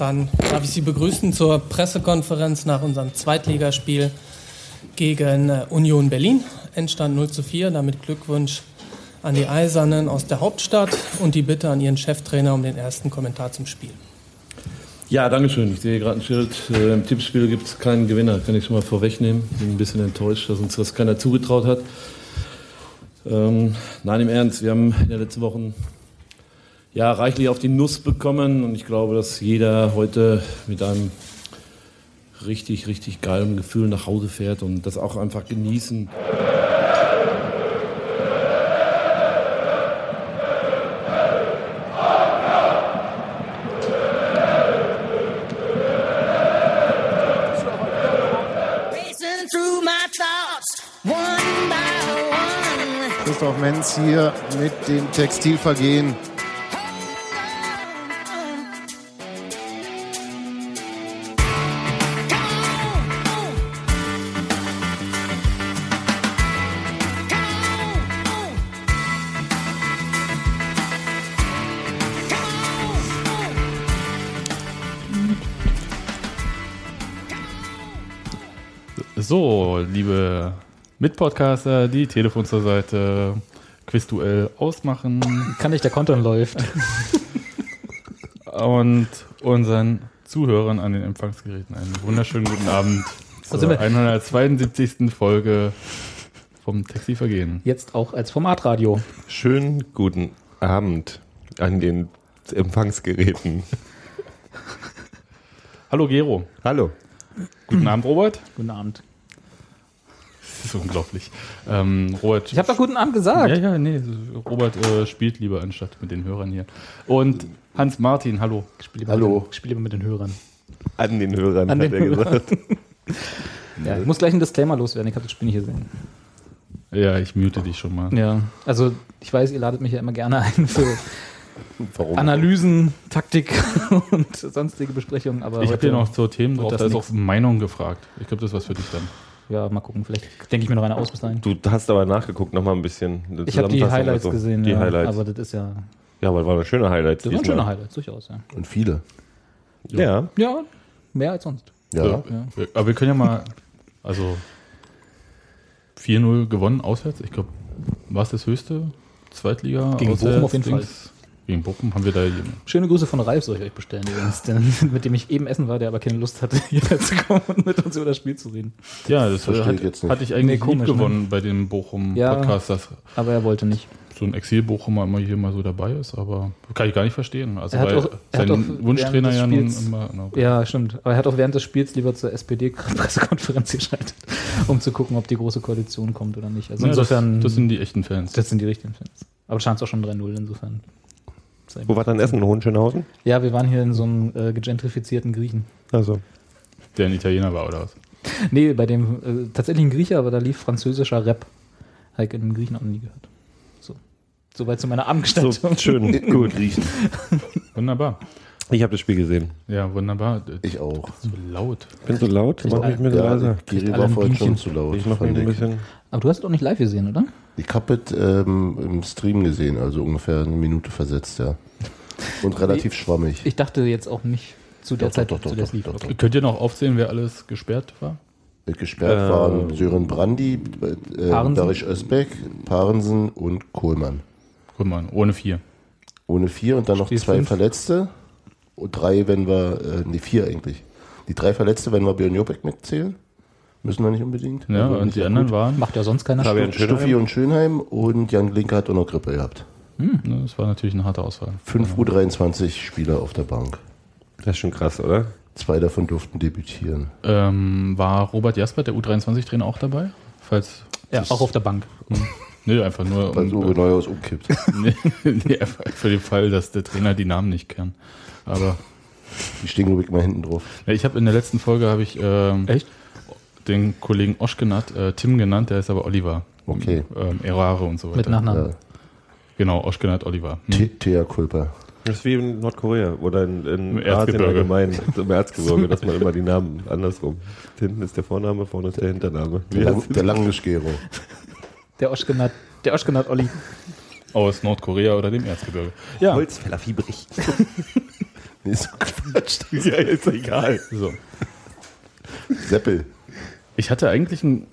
Dann darf ich Sie begrüßen zur Pressekonferenz nach unserem Zweitligaspiel gegen äh, Union Berlin. Endstand 0 zu 4. Damit Glückwunsch an die Eisernen aus der Hauptstadt und die Bitte an Ihren Cheftrainer um den ersten Kommentar zum Spiel. Ja, danke schön. Ich sehe gerade ein Schild. Äh, Im Tippspiel gibt es keinen Gewinner. Kann ich schon mal vorwegnehmen. Bin ein bisschen enttäuscht, dass uns das keiner zugetraut hat. Ähm, nein, im Ernst. Wir haben in den letzten Wochen ja, reichlich auf die Nuss bekommen und ich glaube, dass jeder heute mit einem richtig, richtig geilen Gefühl nach Hause fährt und das auch einfach genießen. Christoph Menz hier mit dem Textilvergehen. Mitpodcaster, die Telefon zur Seite, Quizduell ausmachen Kann nicht, der Konton läuft. und unseren Zuhörern an den Empfangsgeräten einen wunderschönen guten Abend zur wir? 172. Folge vom Taxivergehen. Jetzt auch als Formatradio. Schönen guten Abend an den Empfangsgeräten. Hallo Gero. Hallo. Guten Abend, Robert. Guten Abend. Das ist unglaublich. Ähm, Robert. Ich habe doch guten Abend gesagt. Ja, ja, nee. Robert äh, spielt lieber anstatt mit den Hörern hier. Und Hans Martin, hallo. Ich spiele lieber, Hallo. Mit, den- ich spiele lieber mit den Hörern. An den Hörern, An hat den er gesagt. Ja, ich muss gleich einen Disclaimer loswerden. Ich habe das Spiel nicht gesehen. Ja, ich mute dich schon mal. Ja, also ich weiß, ihr ladet mich ja immer gerne ein für Warum? Analysen, Taktik und sonstige Besprechungen. Aber Ich habe hier noch so Themen drauf, da ist nix. auch Meinung gefragt. Ich glaube, das ist was für dich dann. Ja, mal gucken. Vielleicht denke ich mir noch eine aus bis dahin. Du hast aber nachgeguckt, nochmal ein bisschen. eine Ich habe die Highlights so. gesehen. Die ja, Highlights. Aber das ist ja. ja, aber das waren schöne Highlights. Das waren schöne Highlights, durchaus, ja. Und viele. Ja. Ja, mehr als sonst. Ja. Ja. Aber wir können ja mal, also 4-0 gewonnen auswärts. Ich glaube, war es das höchste? Zweitliga? Gegen Bochum auf jeden Dings? Gegen Bochum haben wir da Schöne Grüße von Ralf soll ich euch bestellen übrigens, der, mit dem ich eben essen war, der aber keine Lust hatte, hierher zu kommen und mit uns über das Spiel zu reden. Ja, das Verstehe hat, ich jetzt nicht. hatte ich eigentlich Nee, komisch, lieb gewonnen bei dem Ja. Bochum-Podcast, dass Aber er wollte nicht. so ein Exil-Bochumer immer hier mal so dabei ist, aber kann ich gar nicht verstehen. Also Er hat weil auch- er hat sein auch Wunschtrainer während ja des nun Spiels- immer. na, okay. Ja, stimmt. Aber er hat auch während des Spiels lieber zur SPD-Pressekonferenz geschaltet, um zu gucken, ob die große Koalition kommt oder nicht. Also Ja, insofern, Das, das sind die echten Fans. das sind die richtigen Fans. Aber stand es auch schon 3-0 insofern. Sei Wo war dein Essen? In Hohenschönhausen? Ja, wir waren hier in so einem äh, gegentrifizierten Griechen. Also. Der ein Italiener war, oder was? Nee, bei dem äh, tatsächlich ein Grieche, aber da lief französischer Rap. Habe ich in den Griechen auch nie gehört. So. Soweit zu meiner So, Abendgestaltung. schön. Gut. Griechen. Wunderbar. Ich habe das Spiel gesehen. Ja, wunderbar. Ich auch. So laut. Bin so laut? Mach mich mit Ja, leise. Giri alle war vorhin schon zu laut. Ich mach mich ein ich. bisschen. Aber du hast es doch nicht live gesehen, oder? Ich habe es ähm, im Stream gesehen, also ungefähr eine Minute versetzt, ja. Und relativ schwammig. Ich dachte jetzt auch nicht zu der Doch, Zeit, doch, doch, zu der doch, lief. doch, Okay. Könnt ihr noch aufzählen, wer alles gesperrt war? Gesperrt Äh, waren Sören Brandi, äh, Parensen. Darisch Özbek, Parensen und Kohlmann. Mal, ohne vier. Ohne vier und dann noch Spiel zwei fünf. Verletzte. Und drei, wenn wir, äh, nee, vier eigentlich. Die drei Verletzte, wenn wir Björn Jopek mitzählen. Müssen wir nicht unbedingt. Ja, Also und die anderen gut. waren. Macht ja sonst keiner. Fabian Stuffi Schönheim. und Schönheim und Jan Glinke hat auch noch Grippe gehabt. Ne, das war natürlich eine harte Auswahl. Fünf U23 Spieler auf der Bank. Das ist schon krass, oder? Zwei davon durften debütieren. Ähm, war Robert Jasper, der U23-Trainer, auch dabei? Falls. Ja, auch auf der Bank. Nee, einfach nur. Weil um- Uwe Neuhaus umkippt. nee, nee, einfach für den Fall, dass der Trainer die Namen nicht kennt. Aber Die stehen, glaube ich, mal hinten drauf. ja, ich habe in der letzten Folge habe ich ähm, Echt? den Kollegen Oschkenat, äh, Tim genannt, der ist aber Oliver. Okay. Ähm, Erare und so weiter. Mit Nachnamen. Ja. Genau, Oschkenat Oliver. Hm. Thea Kulper. Das ist wie in Nordkorea oder in, in Im Asien Erzgebirge. allgemein, im Erzgebirge, dass man immer die Namen andersrum. Hinten ist der Vorname, vorne ist der Hintername. Wie Der, der Langenschgero. Der Oschkenat, der Oschkenat Olli. Aus Nordkorea oder dem Erzgebirge. Ja, Holzfäller Fiebrich. Nee, so Quatsch. Ja, ist egal. So. Seppel. Ich hatte eigentlich ein,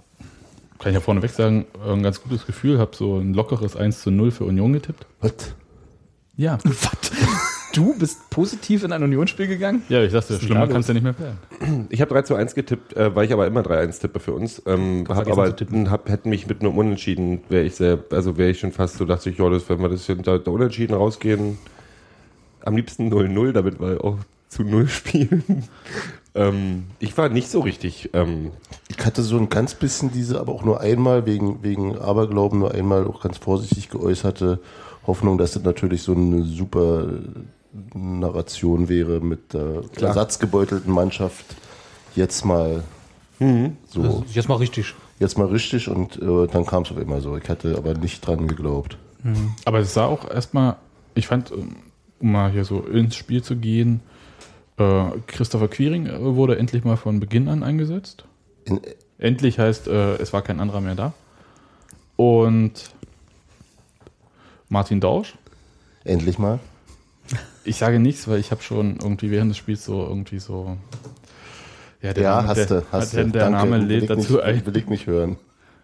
kann ich ja vorneweg sagen, ein ganz gutes Gefühl, habe so ein lockeres 1 zu 0 für Union getippt. Was? Ja. Du bist positiv in ein Unionsspiel gegangen? Ja, ich dachte, schlimmer da kann es ja nicht mehr werden. Ich habe 3 zu 1 getippt, äh, weil ich aber immer 3-1 tippe für uns. Ähm, hab aber hab, hätte mich mit einem Unentschieden, wäre ich sehr, also wäre ich schon fast so, dachte ich, ja, das, wenn wir das hinter der Unentschieden rausgehen, am liebsten 0-0, damit wir auch zu 0 spielen. ähm, ich war nicht so richtig. Ähm, Ich hatte so ein ganz bisschen diese, aber auch nur einmal wegen, wegen Aberglauben, nur einmal auch ganz vorsichtig geäußerte Hoffnung, dass das natürlich so eine super Narration wäre mit der Klar. ersatzgebeutelten Mannschaft. Jetzt mal so, Das ist jetzt mal richtig. jetzt mal richtig und äh, dann kam es auf einmal so. Ich hatte aber nicht dran geglaubt. Aber es sah auch erstmal, ich fand, um mal hier so ins Spiel zu gehen, äh, Christopher Quiring äh, wurde endlich mal von Beginn an eingesetzt. In, Endlich heißt, äh, es war kein anderer mehr da. Und Martin Dausch. endlich mal. Ich sage nichts, weil ich habe schon irgendwie während des Spiels so irgendwie so. Ja, der ja, Name, hast der, du, hast der, du. der Danke. Name lädt dazu nicht, ein. Will ich nicht hören.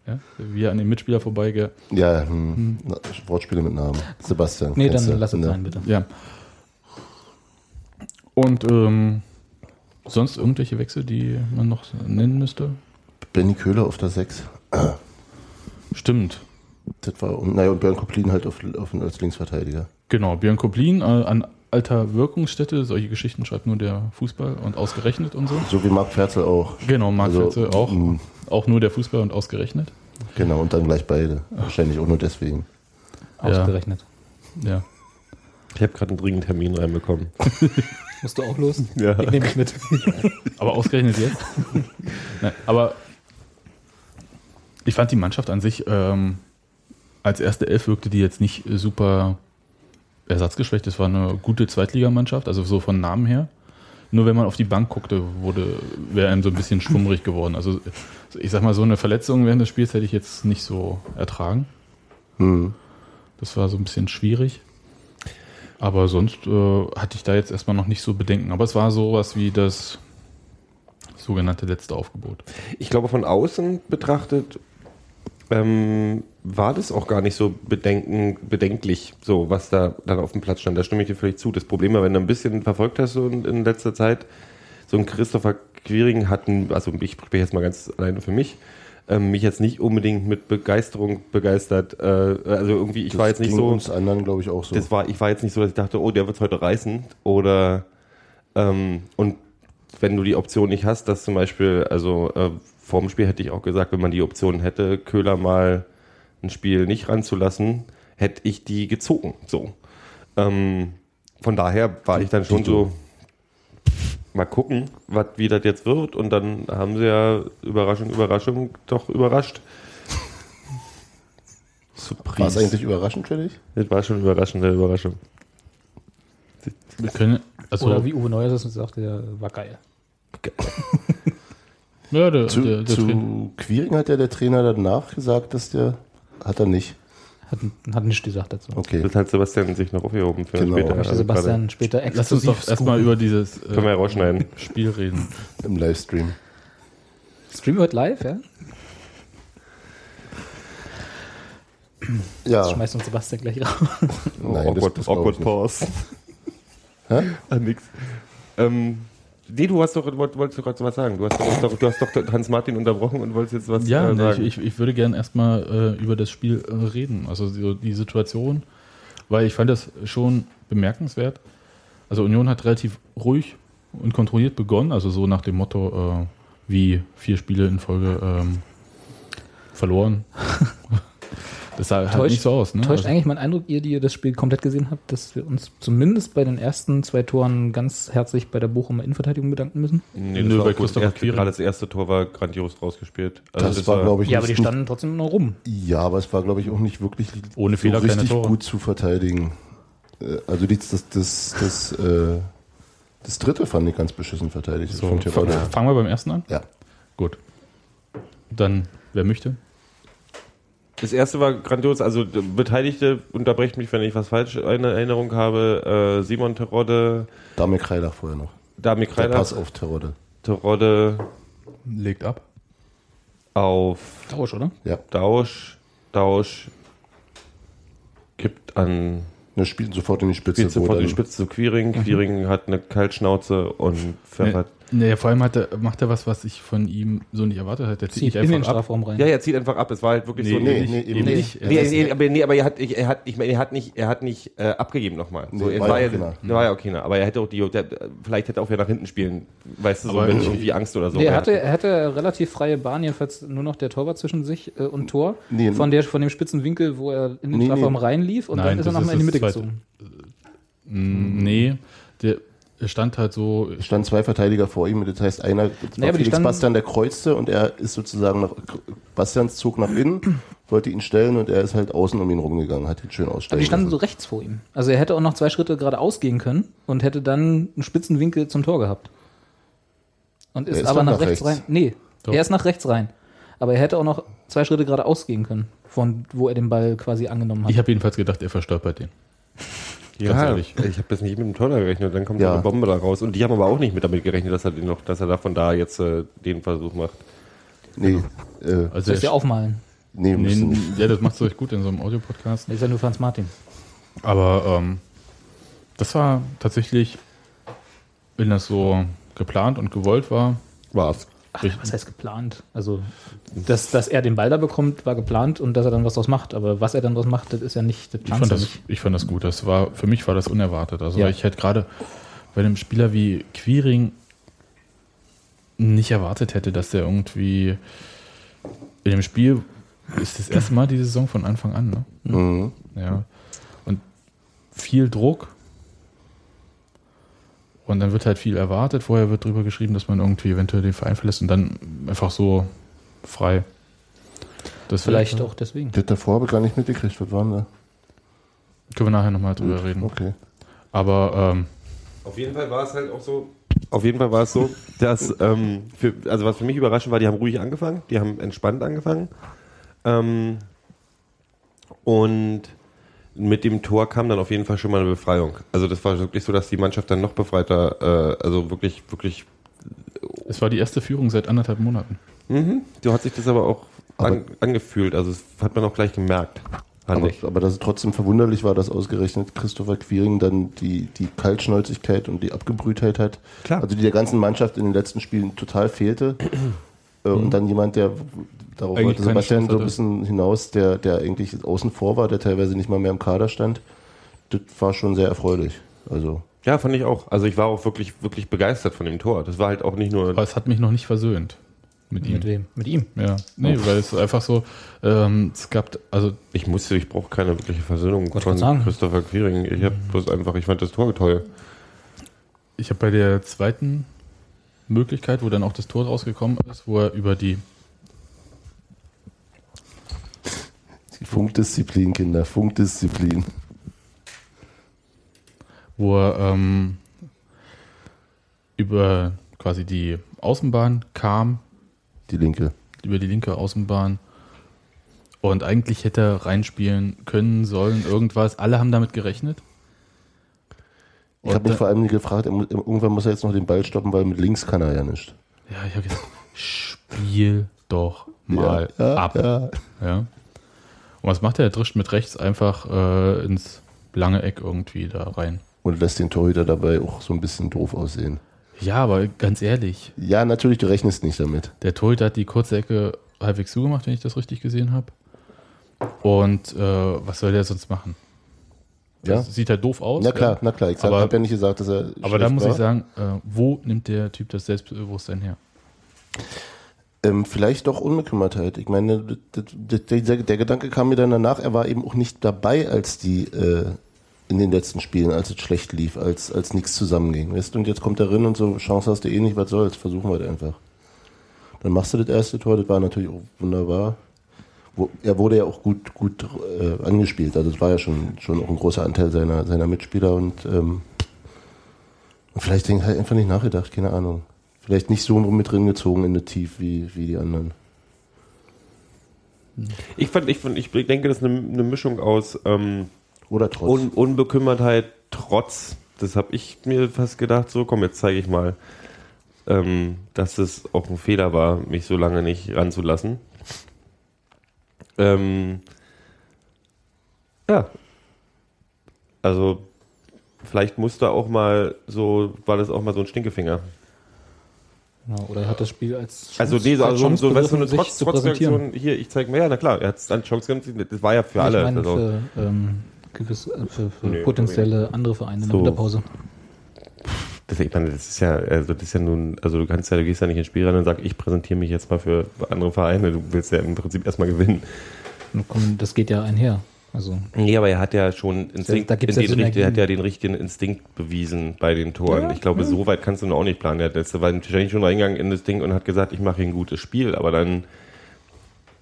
Ja, wie er an den Mitspieler vorbeigeht. Ja, hm, Na, Wortspiele mit Namen. Sebastian. Nee, dann du, lass uns ne? rein, bitte. Ja. Und ähm, sonst irgendwelche Wechsel, die man noch nennen müsste? Benny Köhler auf der 6. Stimmt. Das war, und, naja, und Björn Koplin halt auf, auf, als Linksverteidiger. Genau, Björn Koplin äh, an alter Wirkungsstätte, solche Geschichten schreibt nur der Fußball und ausgerechnet und so. So wie Marc Ferzel auch. Genau, Marc Also, Fetze auch. Auch nur der Fußball und ausgerechnet. Genau, und dann gleich beide. Wahrscheinlich auch nur deswegen. Ausgerechnet. Ja. ich habe gerade einen dringenden Termin reinbekommen. Musst du auch los? Ja. Ich nehme dich mit. Aber ausgerechnet jetzt? Nein, aber ich fand die Mannschaft an sich ähm, als erste Elf wirkte die jetzt nicht super ersatzgeschwächt. Es war eine gute Zweitligamannschaft, also so von Namen her. Nur wenn man auf die Bank guckte, wurde, wäre einem so ein bisschen schwummrig geworden. Also ich sag mal, so eine Verletzung während des Spiels hätte ich jetzt nicht so ertragen. Hm. Das war so ein bisschen schwierig. Aber sonst äh, hatte ich da jetzt erstmal noch nicht so Bedenken. Aber es war sowas wie das sogenannte letzte Aufgebot. Ich glaube, von außen betrachtet ähm, war das auch gar nicht so bedenken, bedenklich, so was da dann auf dem Platz stand. Da stimme ich dir völlig zu. Das Problem war, wenn du ein bisschen verfolgt hast so in, in letzter Zeit, so ein Christopher Quiring hatten, also ich spreche jetzt mal ganz alleine für mich, ähm, mich jetzt nicht unbedingt mit Begeisterung begeistert. Äh, also irgendwie, ich Das war jetzt nicht so. uns anderen, glaube ich, auch so. Das war, ich war jetzt nicht so, dass ich dachte, oh, der wird heute reißen. Oder ähm, und wenn du die Option nicht hast, dass zum Beispiel, also äh, vorm Spiel hätte ich auch gesagt, wenn man die Option hätte, Köhler mal ein Spiel nicht ranzulassen, hätte ich die gezogen. So. Ähm, von daher war ich dann schon so, mal gucken, was wie das jetzt wird. Und dann haben sie ja Überraschung, Überraschung doch überrascht. War es eigentlich überraschend für dich? Das war schon überraschende Überraschung. Wir können, also, Oder wie Uwe Neuer das sagt, der war geil. ja, der, Zu, der, der zu Quiring hat ja der Trainer danach gesagt, dass der. Hat er nicht. Hat, hat nichts gesagt dazu. Okay. Das hat Sebastian sich noch aufgehoben für Genau. später. Also Sebastian später Lass uns doch erstmal über dieses gerade- Können wir ja äh, rausschneiden. Spiel reden. Im Livestream. Streamen wir heute live, ja? Ja. Das schmeißt uns Sebastian gleich raus. Nein, awkward, das, awkward nicht. Pause. Hä? Ah, nix. Ähm, nee, du hast doch, wolltest, du gerade was sagen. Du hast doch, du hast doch Hans-Martin unterbrochen und wolltest jetzt was Ja, äh, sagen. ich, ich, ich würde gerne erstmal äh, über das Spiel äh, reden, also so die Situation, weil ich fand das schon bemerkenswert. Also Union hat relativ ruhig und kontrolliert begonnen, also so nach dem Motto, äh, wie vier Spiele in Folge ähm, verloren. das sah halt Täuscht- nicht so aus. Ne? Täuscht Also, eigentlich mein Eindruck, ihr, die ihr das Spiel komplett gesehen habt, dass wir uns zumindest bei den ersten zwei Toren ganz herzlich bei der Bochumer Innenverteidigung bedanken müssen? nee, Nö, das war bei. Christopher Erst- Quiring. Gerade das erste Tor war grandios rausgespielt. Also Das, war, glaube ich, Ja, aber die standen trotzdem noch rum. Ja, aber es war, glaube ich, auch nicht wirklich Ohne Fehler keine richtig gut zu verteidigen. Äh, Also die, das, das, das, äh, das dritte fand ich ganz beschissen verteidigt. so, fangen wir beim ersten an? Ja. Gut. Dann, wer möchte? Das erste war grandios, also Beteiligte, unterbrecht mich, wenn ich was falsch in Erinnerung habe. Äh, Simon Terodde, Damir Kreilach vorher noch. Dami Der Kreider, Pass auf Terodde. Terodde Legt ab. auf Tausch, oder? Ja. Dausch, Dausch gibt an Ne, spielt sofort in die Spitze. spielt sofort wo die Spitze zu Quiring. Quiring hat eine Kaltschnauze und pfeffert. Nee, nee, vor allem hat er, macht er was, was ich von ihm so nicht erwartet hätte. Er zieht Zieht in den einfach ab. Strafraum rein. Ja, ja, zieht einfach ab. Es war halt wirklich so. nee, nicht, nee, eben nicht. Nee, nee, aber, nee, aber er hat, er hat, ich meine, er hat nicht, er hat nicht äh, abgegeben nochmal. So, Nee, er war war, ja ja, auch keiner. war ja auch keiner. Aber er hätte auch die, der, vielleicht hätte er auch wieder nach hinten spielen. Weißt du, so, Aber wenn ich- irgendwie Angst oder so. Nee, er hatte, er hatte relativ freie Bahn, jedenfalls nur noch der Torwart zwischen sich äh, und Tor. Nee, von, der, von dem spitzen Winkel, wo er in den Nee, Strafraum nee. reinlief und Nein, dann ist er nochmal in die Mitte gezogen. Mm, Nee, der er stand halt so. Es standen zwei Verteidiger vor ihm. Das heißt, einer, aber die Felix standen- Bastian, der kreuzte und er ist sozusagen nach, Bastians Zug nach innen, wollte ihn stellen und er ist halt außen um ihn rumgegangen, hat ihn schön Aber aussteigen die standen so lassen. rechts vor ihm. Also er hätte auch noch zwei Schritte geradeaus gehen können und hätte dann einen spitzen Winkel zum Tor gehabt. Und ist, ist aber nach, nach rechts, rechts. rein. Nee, Doch. er ist nach rechts rein. Aber er hätte auch noch zwei Schritte geradeaus gehen können, von wo er den Ball quasi angenommen hat. Ich habe jedenfalls gedacht, er verstolpert den. Ganz Ja, ehrlich. ich habe das nicht mit dem Tor gerechnet. Dann kommt Ja. so eine Bombe da raus. Und die haben aber auch nicht mit damit gerechnet, dass er, den noch, dass er da von da jetzt äh, den Versuch macht. Nee, äh, Also Sollst du er- ja aufmalen. nee, müssen nee, nicht. ja, das macht es euch gut in so einem Audiopodcast. Ist ja nur Franz Martin. Aber ähm, das war tatsächlich, wenn das so geplant und gewollt war, War's. Ach, was heißt geplant? Also, dass, dass er den Ball da bekommt, war geplant und dass er dann was draus macht. Aber was er dann draus macht, das ist ja nicht, das Ich planst fand, du das, nicht. ich fand das gut. Das war, für mich war das unerwartet. Also Ja. ich hätte gerade bei einem Spieler wie Quiring nicht erwartet hätte, dass der irgendwie in dem Spiel ist das erste Mal diese Saison von Anfang an, ne? Mhm. Ja. Und viel Druck. Und dann wird halt viel erwartet. Vorher wird drüber geschrieben, dass man irgendwie eventuell den Verein verlässt und dann einfach so frei. Das Vielleicht auch deswegen. Das davor habe ich gar nicht mitgekriegt. Was waren da? Können wir nachher nochmal drüber reden. Okay. Aber ähm, Auf jeden Fall war es halt auch so. Auf jeden Fall war es so, dass, ähm, für, also was für mich überraschend war, die haben ruhig angefangen, die haben entspannt angefangen. Ähm, und mit dem Tor kam dann auf jeden Fall schon mal eine Befreiung. Also das war wirklich so, dass die Mannschaft dann noch befreiter, äh, also wirklich, wirklich, es war die erste Führung seit anderthalb Monaten. mhm, so hat sich das aber auch an, angefühlt. Also das hat man auch gleich gemerkt. Aber, ich. aber dass es trotzdem verwunderlich war, dass ausgerechnet Christopher Quiring dann die, die Kaltschnäuzigkeit und die Abgebrühtheit hat. Klar. Also die der ganzen Mannschaft in den letzten Spielen total fehlte. Äh, Und dann jemand, der, darauf Eigentlich wollte Sebastian so ein bisschen hinaus, der, der eigentlich außen vor war, der teilweise nicht mal mehr im Kader stand. Das war schon sehr erfreulich. Also Ja, fand ich auch. Also ich war auch wirklich, wirklich begeistert von dem Tor. Das war halt auch nicht nur. Aber es hat mich noch nicht versöhnt mit ihm. Mit wem? Mit ihm. Ja, nee, weil es einfach so, ähm, es gab, also Ich musste, ich brauche keine wirkliche Versöhnung Wollte von sagen. Christopher Quiring. Ich habe bloß einfach, ich fand das Tor toll. ich habe bei der zweiten Möglichkeit, wo dann auch das Tor rausgekommen ist, wo er über die, Funkdisziplin, Kinder, Funkdisziplin. wo er ähm, über quasi die Außenbahn kam, Die linke. über die linke Außenbahn. Und eigentlich hätte er reinspielen können, sollen, irgendwas. Alle haben damit gerechnet. Ich habe Und mich vor allem gefragt, irgendwann muss er jetzt noch den Ball stoppen, weil mit links kann er ja nicht. Ja, ich habe gesagt, spiel doch mal ja, ab. Ja. Ja. Und was macht er? Er drischt mit rechts einfach äh, ins lange Eck irgendwie da rein. Und lässt den Torhüter dabei auch so ein bisschen doof aussehen. Ja, aber ganz ehrlich, Ja, natürlich, du rechnest nicht damit. der Torhüter hat die kurze Ecke halbwegs zugemacht, wenn ich das richtig gesehen habe. Und äh, was soll der sonst machen? Ja, Das sieht halt doof aus. na klar, ja. na klar. Ich habe ja nicht gesagt, dass er. Aber da muss war. ich sagen, äh, wo nimmt der Typ das Selbstbewusstsein her? Ähm, vielleicht doch Unbekümmertheit. Ich meine, der, der Gedanke kam mir dann danach, er war eben auch nicht dabei, als die äh, in den letzten Spielen, als es schlecht lief, als, als nichts zusammenging. Weißt? Und jetzt kommt er rein und so, Chance hast du eh nicht, was soll's, versuchen wir das einfach. Dann machst du das erste Tor, das war natürlich auch wunderbar. Wo, er wurde ja auch gut, gut äh, angespielt, also es war ja schon, schon auch ein großer Anteil seiner, seiner Mitspieler und, ähm, vielleicht denkt halt einfach nicht nachgedacht, keine Ahnung. Vielleicht nicht so mit drin gezogen in der Tief wie, wie die anderen. Ich, fand, ich, fand, ich denke, das ist eine, eine Mischung aus ähm, Oder trotz. Un Unbekümmertheit, Trotz. Das habe ich mir fast gedacht, so komm, jetzt zeige ich mal, ähm, dass es auch ein Fehler war, mich so lange nicht ranzulassen. Ähm, ja. Also, vielleicht musste auch mal so, war das auch mal so ein Stinkefinger. Ja, oder er hat das Spiel als Chance, Also, nee, so, als also so, so, weißt du, Trotz, präsentieren. Trotzreaktion, hier, ich zeige mir, ja, na klar, er hat es eine Chance gehabt, das war ja für Ich alle. meine, also, für, ähm, äh, für, für Nee, potenzielle andere Vereine in der So. Winterpause. Das, ich meine, das ist ja, also das ist ja nun, also du kannst ja, du gehst ja nicht ins Spiel rein und sagst, ich präsentiere mich jetzt mal für andere Vereine. Du willst ja im Prinzip erstmal gewinnen. Das geht ja einher. Also, Nee, aber er hat ja schon Instinkt, Da gibt's in ja den, richt- er hat Synergien. ja den richtigen Instinkt bewiesen bei den Toren. ich glaube, so weit kannst du noch auch nicht planen. Er hat- das war wahrscheinlich schon reingegangen in das Ding und hat gesagt, ich mache hier ein gutes Spiel, aber dann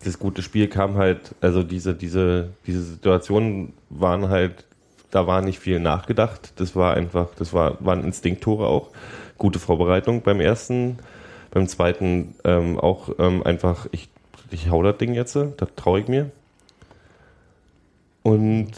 das gute Spiel kam halt, also diese, diese, diese Situationen waren halt, da war nicht viel nachgedacht. Das war einfach, das war, waren Instinktore auch. Gute Vorbereitung beim ersten, beim zweiten ähm, auch ähm, einfach, ich, ich hau das Ding jetzt, das traue ich mir. Und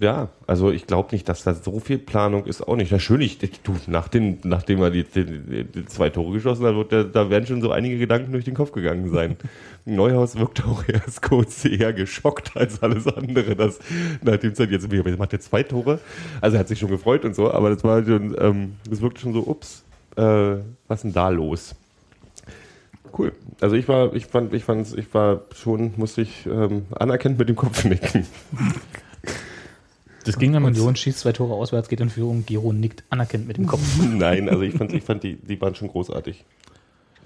ja, also ich glaube nicht, dass da so viel Planung ist auch nicht. Natürlich, du, nach den, nachdem er die, die, die zwei Tore geschossen hat, wird der, da werden schon so einige Gedanken durch den Kopf gegangen sein. Neuhaus wirkt auch erst kurz eher geschockt als alles andere, dass nachdem es halt jetzt, wie macht er zwei Tore? Also er hat sich schon gefreut und so, aber das war schon, ähm, das wirkte schon so, ups, äh, was ist denn da los? Cool. Also ich war, ich fand, ich fand, ich war schon, musste ich ähm, anerkennt mit dem Kopf nicken. Das ging dann mit Union schießt zwei Tore auswärts, geht in Führung, Giro nickt anerkennt mit dem Kopf. Nein, also ich fand, ich fand die, die waren schon großartig.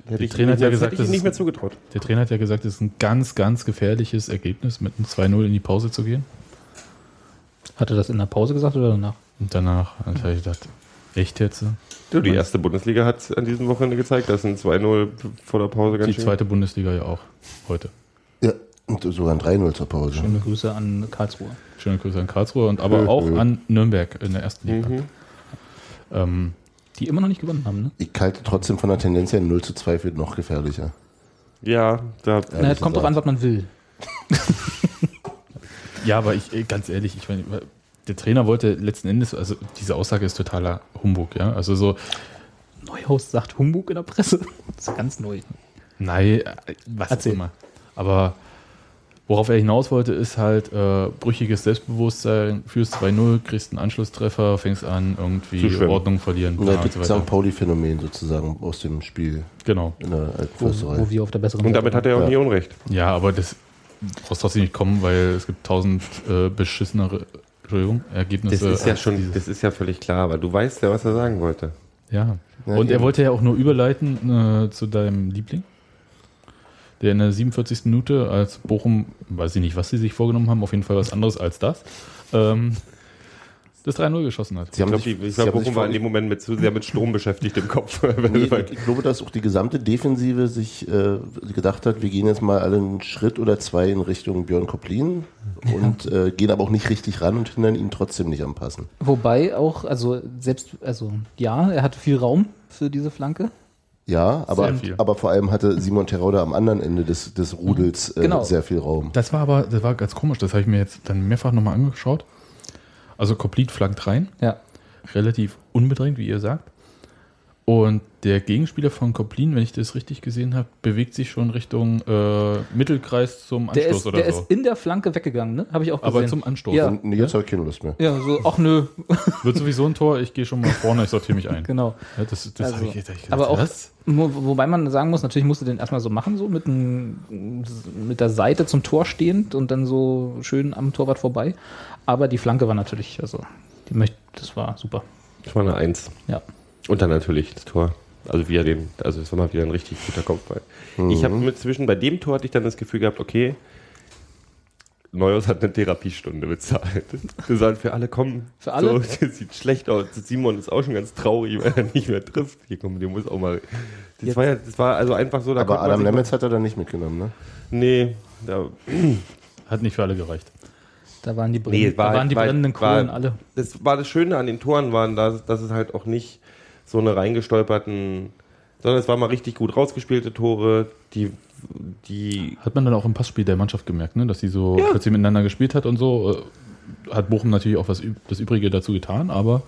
Hätte ich, Trainer hat ja gesagt, das ihnen nicht ist- mehr zugetraut. Der Trainer hat ja gesagt, es ist ein ganz, ganz gefährliches Ergebnis, mit einem 2-0 in die Pause zu gehen. Hat er das in der Pause gesagt oder danach? Und danach also habe ich gedacht, echt jetzt? Du, die erste Bundesliga hat an diesem Wochenende gezeigt, dass ein 2-0 vor der Pause ganz Die schön. zweite Bundesliga ja auch heute. Ja, und sogar ein 3-0 zur Pause. Schöne Grüße an Karlsruhe. Schöne Grüße an Karlsruhe und aber auch an Nürnberg in der ersten Liga. Mhm. Ähm, Die immer noch nicht gewonnen haben, ne? Ich halte trotzdem von der Tendenz her 0 zu 2 wird noch gefährlicher. Ja, da, Na, es kommt doch an, was man will. ja, aber ich, ganz ehrlich, ich meine, der Trainer wollte letzten Endes, also diese Aussage ist totaler Humbug, ja. Also so, Neuhaus sagt Humbug in der Presse. Das ist ganz neu. nein, äh, was auch Erzähl. immer. Aber worauf er hinaus wollte, ist halt äh, brüchiges Selbstbewusstsein, führst 2-0, kriegst einen Anschlusstreffer, fängst an, irgendwie. Ordnung verlieren. Ja, es so St. Pauli-Phänomen sozusagen aus dem Spiel Genau. in der Wo, wo wir auf der besseren und damit hat er auch Ja. nie Unrecht. Ja, aber das brauchst trotzdem nicht kommen, weil es gibt tausend äh, beschissenere Entschuldigung, Das Ergebnisse. ist ja schon, dieses. das ist ja völlig klar, aber du weißt ja, was er sagen wollte. Ja. Ja, Und er eben. wollte ja auch nur überleiten äh, zu deinem Liebling, der in der 47. Minute als Bochum, weiß ich nicht, was sie sich vorgenommen haben, auf jeden Fall was anderes als das, ähm, das 3-0 geschossen hat. Sie Ich haben glaube, sich, ich sie glaub, Bochum war in dem Moment mit, zu sehr mit Strom beschäftigt im Kopf. Nee, ich glaube, dass auch die gesamte Defensive sich äh, gedacht hat, wir gehen jetzt mal alle einen Schritt oder zwei in Richtung Björn Koplin und äh, gehen aber auch nicht richtig ran und hindern ihn trotzdem nicht am Passen. Wobei auch, also selbst, also ja, er hatte viel Raum für diese Flanke. Ja, aber, aber vor allem hatte Simon Terauda am anderen Ende des, des Rudels äh, Genau. sehr viel Raum. Das war aber, das war ganz komisch, das habe ich mir jetzt dann mehrfach nochmal angeschaut. Also Complete flankt rein, Ja. relativ unbedrängt, wie ihr sagt. Und der Gegenspieler von Koplin, wenn ich das richtig gesehen habe, bewegt sich schon Richtung äh, Mittelkreis zum Der, Anstoß ist, oder der so. ist in der Flanke weggegangen, ne? Habe ich auch gesehen. Aber zum Anstoß. Ja. Und jetzt habe ich keine Lust mehr. Ja, so, ach nö, Wird sowieso ein Tor, ich gehe schon mal vorne, ich sortiere mich ein. genau. Ja, das das Also, habe ich, jetzt- hab ich gedacht, aber auch, was? wo, wobei man sagen muss, natürlich musst du den erstmal so machen, so mit, dem, mit der Seite zum Tor stehend und dann so schön am Torwart vorbei. Aber die Flanke war natürlich, also, die möchte, das war super. Das war eine Eins. Ja. Und dann natürlich das Tor. Also wie er den, also es war mal wieder ein richtig guter Kopfball. Ich habe mit zwischen, bei dem Tor hatte ich dann das Gefühl gehabt, okay, Neuhaus hat eine Therapiestunde bezahlt. Wir sollen für alle kommen. Für alle? So, das sieht schlecht aus. Simon ist auch schon ganz traurig, weil er nicht mehr trifft. Hier komm, der muss auch mal. Das Jetzt- war ja, das war also einfach so. Da Aber Adam Nemetz hat er dann nicht mitgenommen, ne? Nee, da, Hat nicht für alle gereicht. Da waren die, Brenn Nee, war- da waren die war- brennenden war- Kohlen alle. das war das Schöne an den Toren waren, dass, dass es halt auch nicht so eine reingestolperten sondern es waren mal richtig gut rausgespielte Tore, die, die Hat man dann auch im Passspiel der Mannschaft gemerkt, ne? dass sie so plötzlich miteinander gespielt hat und so. Äh, Hat Bochum natürlich auch was das Übrige dazu getan, aber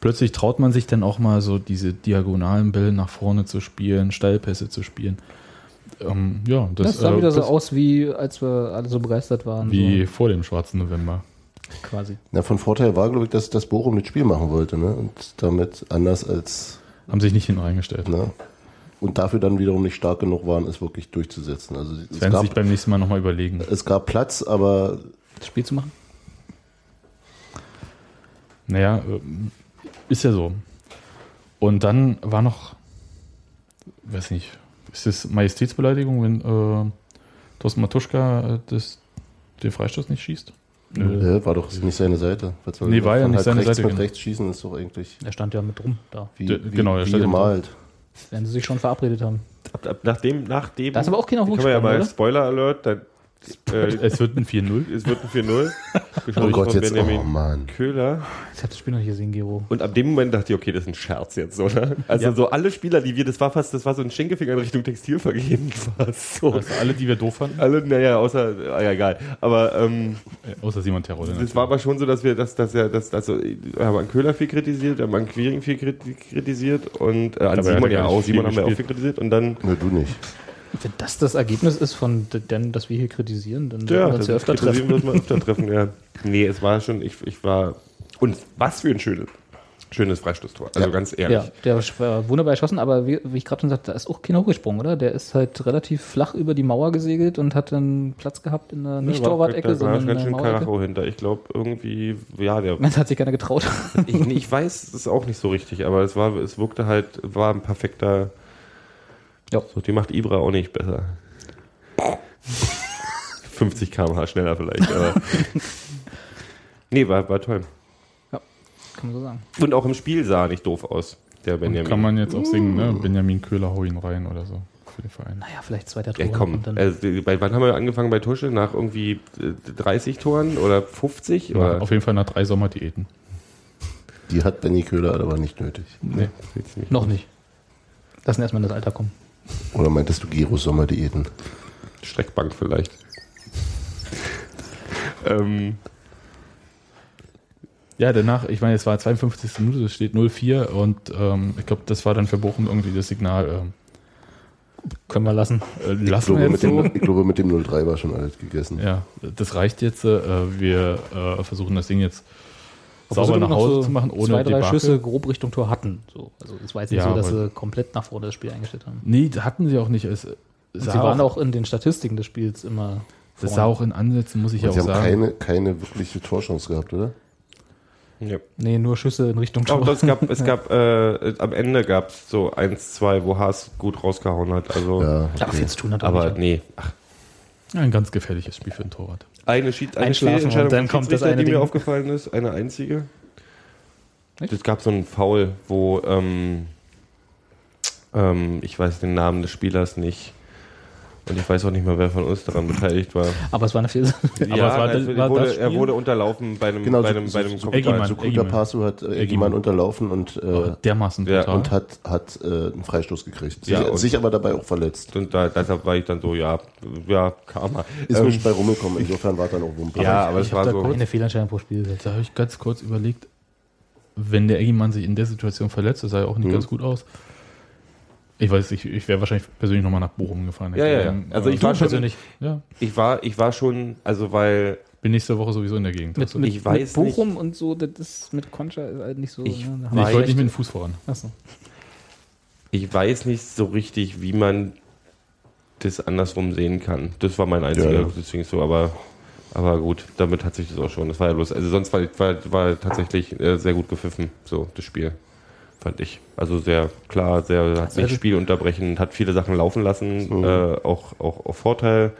plötzlich traut man sich dann auch mal so diese diagonalen Bälle nach vorne zu spielen, Steilpässe zu spielen. Ähm, ja, das, Das, sah äh, wieder so aus, wie als wir alle so begeistert waren. wie vor dem schwarzen November. Quasi. Na, von Vorteil war, glaube ich, dass das Bochum das Spiel machen wollte, ne? Und damit anders als, Haben sich nicht hinten reingestellt. ne? Und dafür dann wiederum nicht stark genug waren, es wirklich durchzusetzen. Also es werden sie sich gab, beim nächsten Mal nochmal überlegen. es gab Platz, aber Das Spiel zu machen? Naja, ähm, ist ja so. Und dann war noch, weiß nicht, ist das Majestätsbeleidigung, wenn äh, Thorsten Matuschka äh, das, den Freistoß nicht schießt? Äh, war doch nicht seine Seite. Was soll Nee, er war ja nicht seine rechts Seite, Mit genau. rechts schießen ist doch eigentlich Er stand ja mit rum da. wie, wie, genau, er stand im gemalt. Werden sie sich schon verabredet haben. ab, ab, nachdem, nachdem. Da ist aber auch keiner Können wir ja hochgesprungen, mal oder? Spoiler Alert, dann, äh, Es wird ein 4-0. es wird ein 4-0. Oh Gott, jetzt, Benjamin oh Mann. Köhler. Ich habe das Spiel noch nicht gesehen, Gero. Und ab dem Moment dachte ich, okay, das ist ein Scherz jetzt, oder? Also Ja. so alle Spieler, die wir, das war fast, das war so ein Schenkefinger in Richtung Textilvergehen. Fast so. Also alle, die wir doof fanden, Alle, naja, außer, ah, ja, egal. Aber ähm, äh, außer Simon Terror. das war aber schon so, dass wir, dass, dass er, dass, also, wir haben an Köhler viel kritisiert, wir haben an Quiring viel kriti- kritisiert und äh, an Simon ja auch. Simon haben wir auch viel kritisiert und dann, Ne, du nicht. Wenn das das Ergebnis ist von d- denn, dass wir hier kritisieren, dann ja, wir uns das ja öfter treffen. wird man öfter treffen, ja. Nee, es war schon, ich, ich war, und was für ein schönes, schönes Freistoßtor. Also Ja. ganz ehrlich. Ja, der war wunderbar erschossen, aber wie, wie ich gerade schon sagte, da ist auch keiner hochgesprungen, oder? Der ist halt relativ flach über die Mauer gesegelt und hat dann Platz gehabt in der nicht Da war- Torwart-Ecke, da war sondern in ganz der schön. Karacho hinter. Ich glaube irgendwie, ja, der Das hat sich keiner getraut. ich, ich weiß es auch nicht so richtig, aber es war, es wirkte halt, war ein perfekter. Ja. So, die macht Ibra auch nicht besser. 50 km/h schneller vielleicht, aber. nee, war, war toll. Kann man so sagen. Und auch im Spiel sah er nicht doof aus, der Benjamin. Kann man jetzt auch singen, ne? Benjamin Köhler, hau ihn rein oder so für den Verein. Naja, vielleicht zweiter Tor. ja, komm, und dann, also, bei, wann haben wir angefangen bei Tusche? Nach irgendwie äh, 30 Toren oder 50? Ja, Oder? auf jeden Fall nach drei Sommerdiäten. Die hat Benny Köhler aber nicht nötig. Nee. Jetzt nicht. noch nicht. Lassen erstmal in das Alter kommen. Oder meintest du Geros Sommerdiäten? Streckbank vielleicht. ähm, Ja, danach, ich meine, es war 52. Minute, es steht 0-4 und ähm, ich glaube, das war dann für Bochum irgendwie das Signal, ähm, Können wir lassen. äh, Ich lassen glaube, wir so. dem, ich glaube, mit dem 03 war schon alles gegessen. Ja, das reicht jetzt. Äh, wir äh, versuchen das Ding jetzt Obwohl sauber sie nach Hause so zu machen, ohne zwei, drei Debakel. Schüsse grob Richtung Tor hatten. So. Also es war jetzt nicht Ja, so, dass aber- sie komplett nach vorne das Spiel eingestellt haben. Nee, das hatten sie auch nicht. Es, sie waren auch, in den Statistiken des Spiels immer das sah auch in Ansätzen, muss ich Und auch sie haben sagen. keine, keine wirkliche Torchance gehabt, oder? ja. Nee, nur Schüsse in Richtung Tor. Doch, es gab, es gab äh, am Ende gab es so eins, zwei, wo Haas gut rausgehauen hat. Also, Ja, Aber viel zu tun hat er aber nicht. nee. Ach, Ja, ein ganz gefährliches Spiel für einen Torwart. Eine, Schied, eine Fehlentscheidung dann kommt das eine die mir Ding. aufgefallen ist, eine einzige. Echt? Es gab so einen Foul, wo ähm, ähm, ich weiß den Namen des Spielers nicht. Und ich weiß auch nicht mehr, wer von uns daran beteiligt war. Aber es war eine Fehl. Aber es war- also, war wurde, er wurde unterlaufen bei einem, Genau, bei einem, so- bei einem so-. Kopfball. So guter Eggimann. Pasu hat äh, Eggimann. Unterlaufen und, äh, Oh, dermaßen ja, brutal. und hat, hat äh, einen Freistoß gekriegt. Ja, sich, aber dabei auch verletzt. Und da, deshalb war ich dann so, ja, ja, Karma. Ist Ähm, nicht bei rumgekommen, insofern war dann auch Wumpe. ja, aber ich es hab war da so. kurz- Eine Fehlentscheidung pro Spiel. Da habe ich ganz kurz überlegt, wenn der Eggimann sich in der Situation verletzt, das sah ja auch nicht Mhm. ganz gut aus. Ich weiß, ich, ich wäre wahrscheinlich persönlich nochmal nach Bochum gefahren. Ja, ja, ja. Ähm, Also äh, ich war schon, persönlich. ja, ich war, ich war schon, also weil bin nächste Woche sowieso in der Gegend. Mit, Also, mit, ich weiß mit Bochum und so, das ist mit Concha ist halt nicht so. Ich ne, ich wollte nicht mit dem Fuß voran. Achso. ich weiß nicht so richtig, wie man das andersrum sehen kann. Das war mein einziger, Ja, ja. deswegen so, aber, aber gut, damit hat sich das auch schon. Das war ja bloß, also sonst war, war, war tatsächlich äh, sehr gut gepfiffen, so das Spiel, fand ich. Also sehr klar, sehr, hat nicht Also- Spiel unterbrechen, hat viele Sachen laufen lassen, Mhm. äh, auch, auch auf Vorteil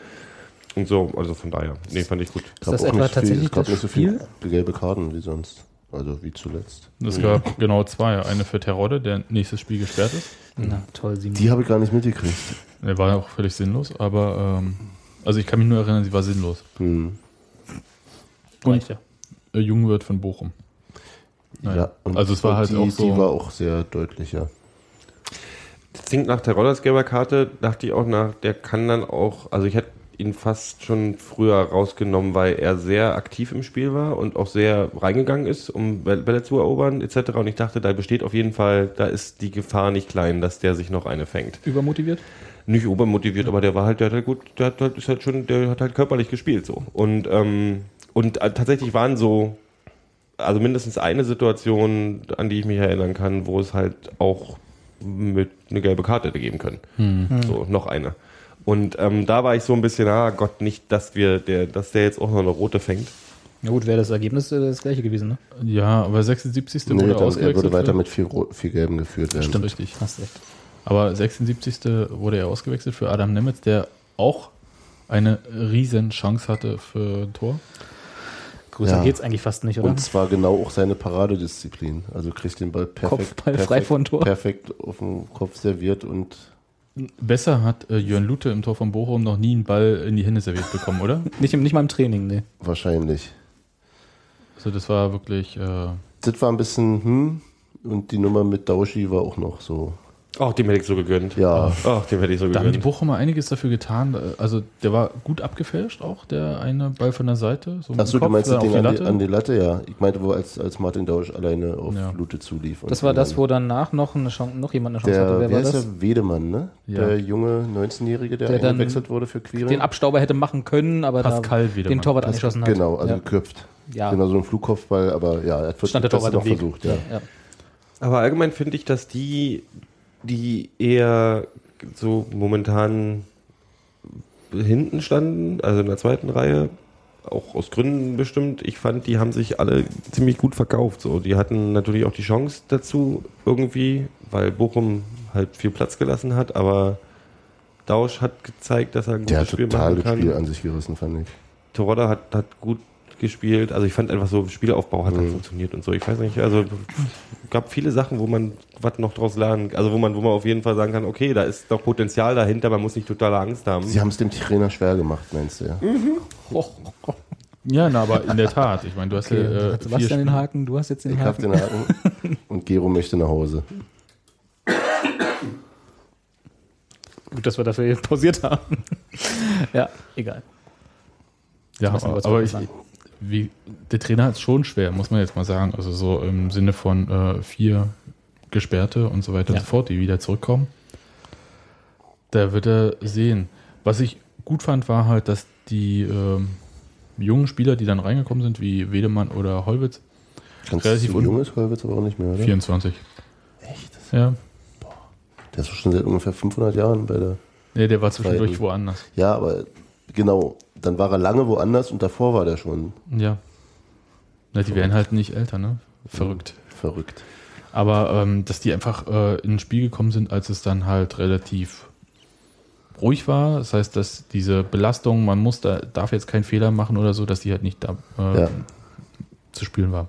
und so, also von daher, nee, fand ich gut. Gab das auch etwa nicht viel, tatsächlich es gab das nicht so viele gelbe Karten wie sonst. Also wie zuletzt. Es gab genau zwei. Eine für Terodde, der nächstes Spiel gesperrt ist. Na, toll, Simon. Die habe ich gar nicht mitgekriegt. Der war auch völlig sinnlos, aber ähm, also ich kann mich nur erinnern, sie war sinnlos. Hm. Reicht ja. Äh, Jungwirt von Bochum. Naja. und, also es war und halt die, auch so. Die war auch sehr deutlich, ja. Zink nach der Rollersgelber Karte dachte ich auch nach, der kann dann auch, also ich hätte ihn fast schon früher rausgenommen, weil er sehr aktiv im Spiel war und auch sehr reingegangen ist, um Bälle zu erobern etc. Und ich dachte, da besteht auf jeden Fall, da ist die Gefahr nicht klein, dass der sich noch eine fängt. Übermotiviert? Nicht obermotiviert, aber der war halt, der hat halt gut, der hat halt, ist halt schon, der hat halt körperlich gespielt so. Und, ähm, und äh, tatsächlich waren so, also mindestens eine Situation, an die ich mich erinnern kann, wo es halt auch mit eine gelbe Karte hätte geben können. So, noch eine. Und ähm, da war ich so ein bisschen, ah Gott, nicht, dass wir der, dass der jetzt auch noch eine rote fängt. Ja gut, wäre das Ergebnis äh, das gleiche gewesen, ne? Ja, aber 76. Nee, wurde dann, er ausgewechselt. würde weiter mit vier, vier Gelben geführt werden. Stimmt, richtig. Hast recht. Aber 76. wurde er ausgewechselt für Adam Nemetz, der auch eine riesen Chance hatte für ein Tor. Größer Ja. geht's eigentlich fast nicht, oder? Und zwar genau auch seine Paradedisziplin. Also kriegt den Ball perfekt, Kopfball frei perfekt, vor dem Tor. perfekt auf den Kopf serviert und Besser hat äh, Jörn Lute im Tor von Bochum noch nie einen Ball in die Hände serviert bekommen, oder? Nicht, im, nicht mal im Training, ne. wahrscheinlich. Also das war wirklich, äh, Das war ein bisschen, hm, und die Nummer mit Dauschi war auch noch so. Ach, dem hätte ich so gegönnt. Ja. Ach, dem hätte ich so da haben die gegönnt. Bochumer einiges dafür getan. Also der war gut abgefälscht auch, der eine Ball von der Seite. So Achso, du Kopf meinst auf Ding die an die, Latte. an die Latte, ja. Ich meinte, wo als, als Martin Dausch alleine auf Ja. Lute zulief. Und Das war das, wo danach noch, eine Chance, noch jemand eine Chance hatte. der, Wer wie war das? der? Wedemann, ne? Ja. Der junge 19-Jährige, der, Der dann eingewechselt wurde für Quirin. Den Abstauber hätte machen können, aber Pascal da den Torwart angeschossen hat. Genau, also ja. geköpft. Ja. Genau, so ein Flugkopfball, aber ja, er hat stand der Torwart noch versucht, ja. Aber allgemein finde ich, dass die, die eher so momentan hinten standen, also in der zweiten Reihe, auch aus Gründen bestimmt, ich fand, die haben sich alle ziemlich gut verkauft. So. Die hatten natürlich auch die Chance dazu irgendwie, weil Bochum halt viel Platz gelassen hat, aber Dausch hat gezeigt, dass er ein Der gutes hat Spiel total machen das kann. Spiel an sich gerissen, fand ich. Terodde hat, hat gut gespielt. Also ich fand einfach so, Spielaufbau hat Mhm. dann funktioniert und so. Ich weiß nicht, also gab viele Sachen, wo man was noch draus lernen, also wo man, wo man auf jeden Fall sagen kann, okay, da ist doch Potenzial dahinter, man muss nicht totale Angst haben. Sie haben es dem Trainer schwer gemacht, meinst du, ja? Ja, na, aber in der Tat. Ich meine, du hast Okay, ja äh, Sebastian den Haken, du hast jetzt den Ich hab Haken. den Haken und Gero möchte nach Hause. Gut, dass wir dafür pausiert haben. ja, egal. Ja, aber, aber ich, sagen? Wie, der Trainer hat es schon schwer, muss man jetzt mal sagen. Also so im Sinne von äh, vier Gesperrte und so weiter Ja. und so fort, die wieder zurückkommen. Da wird er sehen. Was ich gut fand, war halt, dass die ähm, jungen Spieler, die dann reingekommen sind, wie Wedemann oder Holwitz, Ganz Relativ so un- jung ist Holwitz aber auch nicht mehr, oder? 24. Echt? Ja. Der ist schon seit ungefähr 500 Jahren bei der. Nee, der war zwischendurch woanders. Ja, aber genau. Dann war er lange woanders und davor war der schon Ja. Na, die werden halt nicht älter, ne? Verrückt. verrückt. Aber ähm, dass die einfach äh, in ein Spiel gekommen sind, als es dann halt relativ ruhig war. Das heißt, dass diese Belastung, man muss da, darf jetzt keinen Fehler machen oder so, dass die halt nicht da äh, Ja. zu spielen war.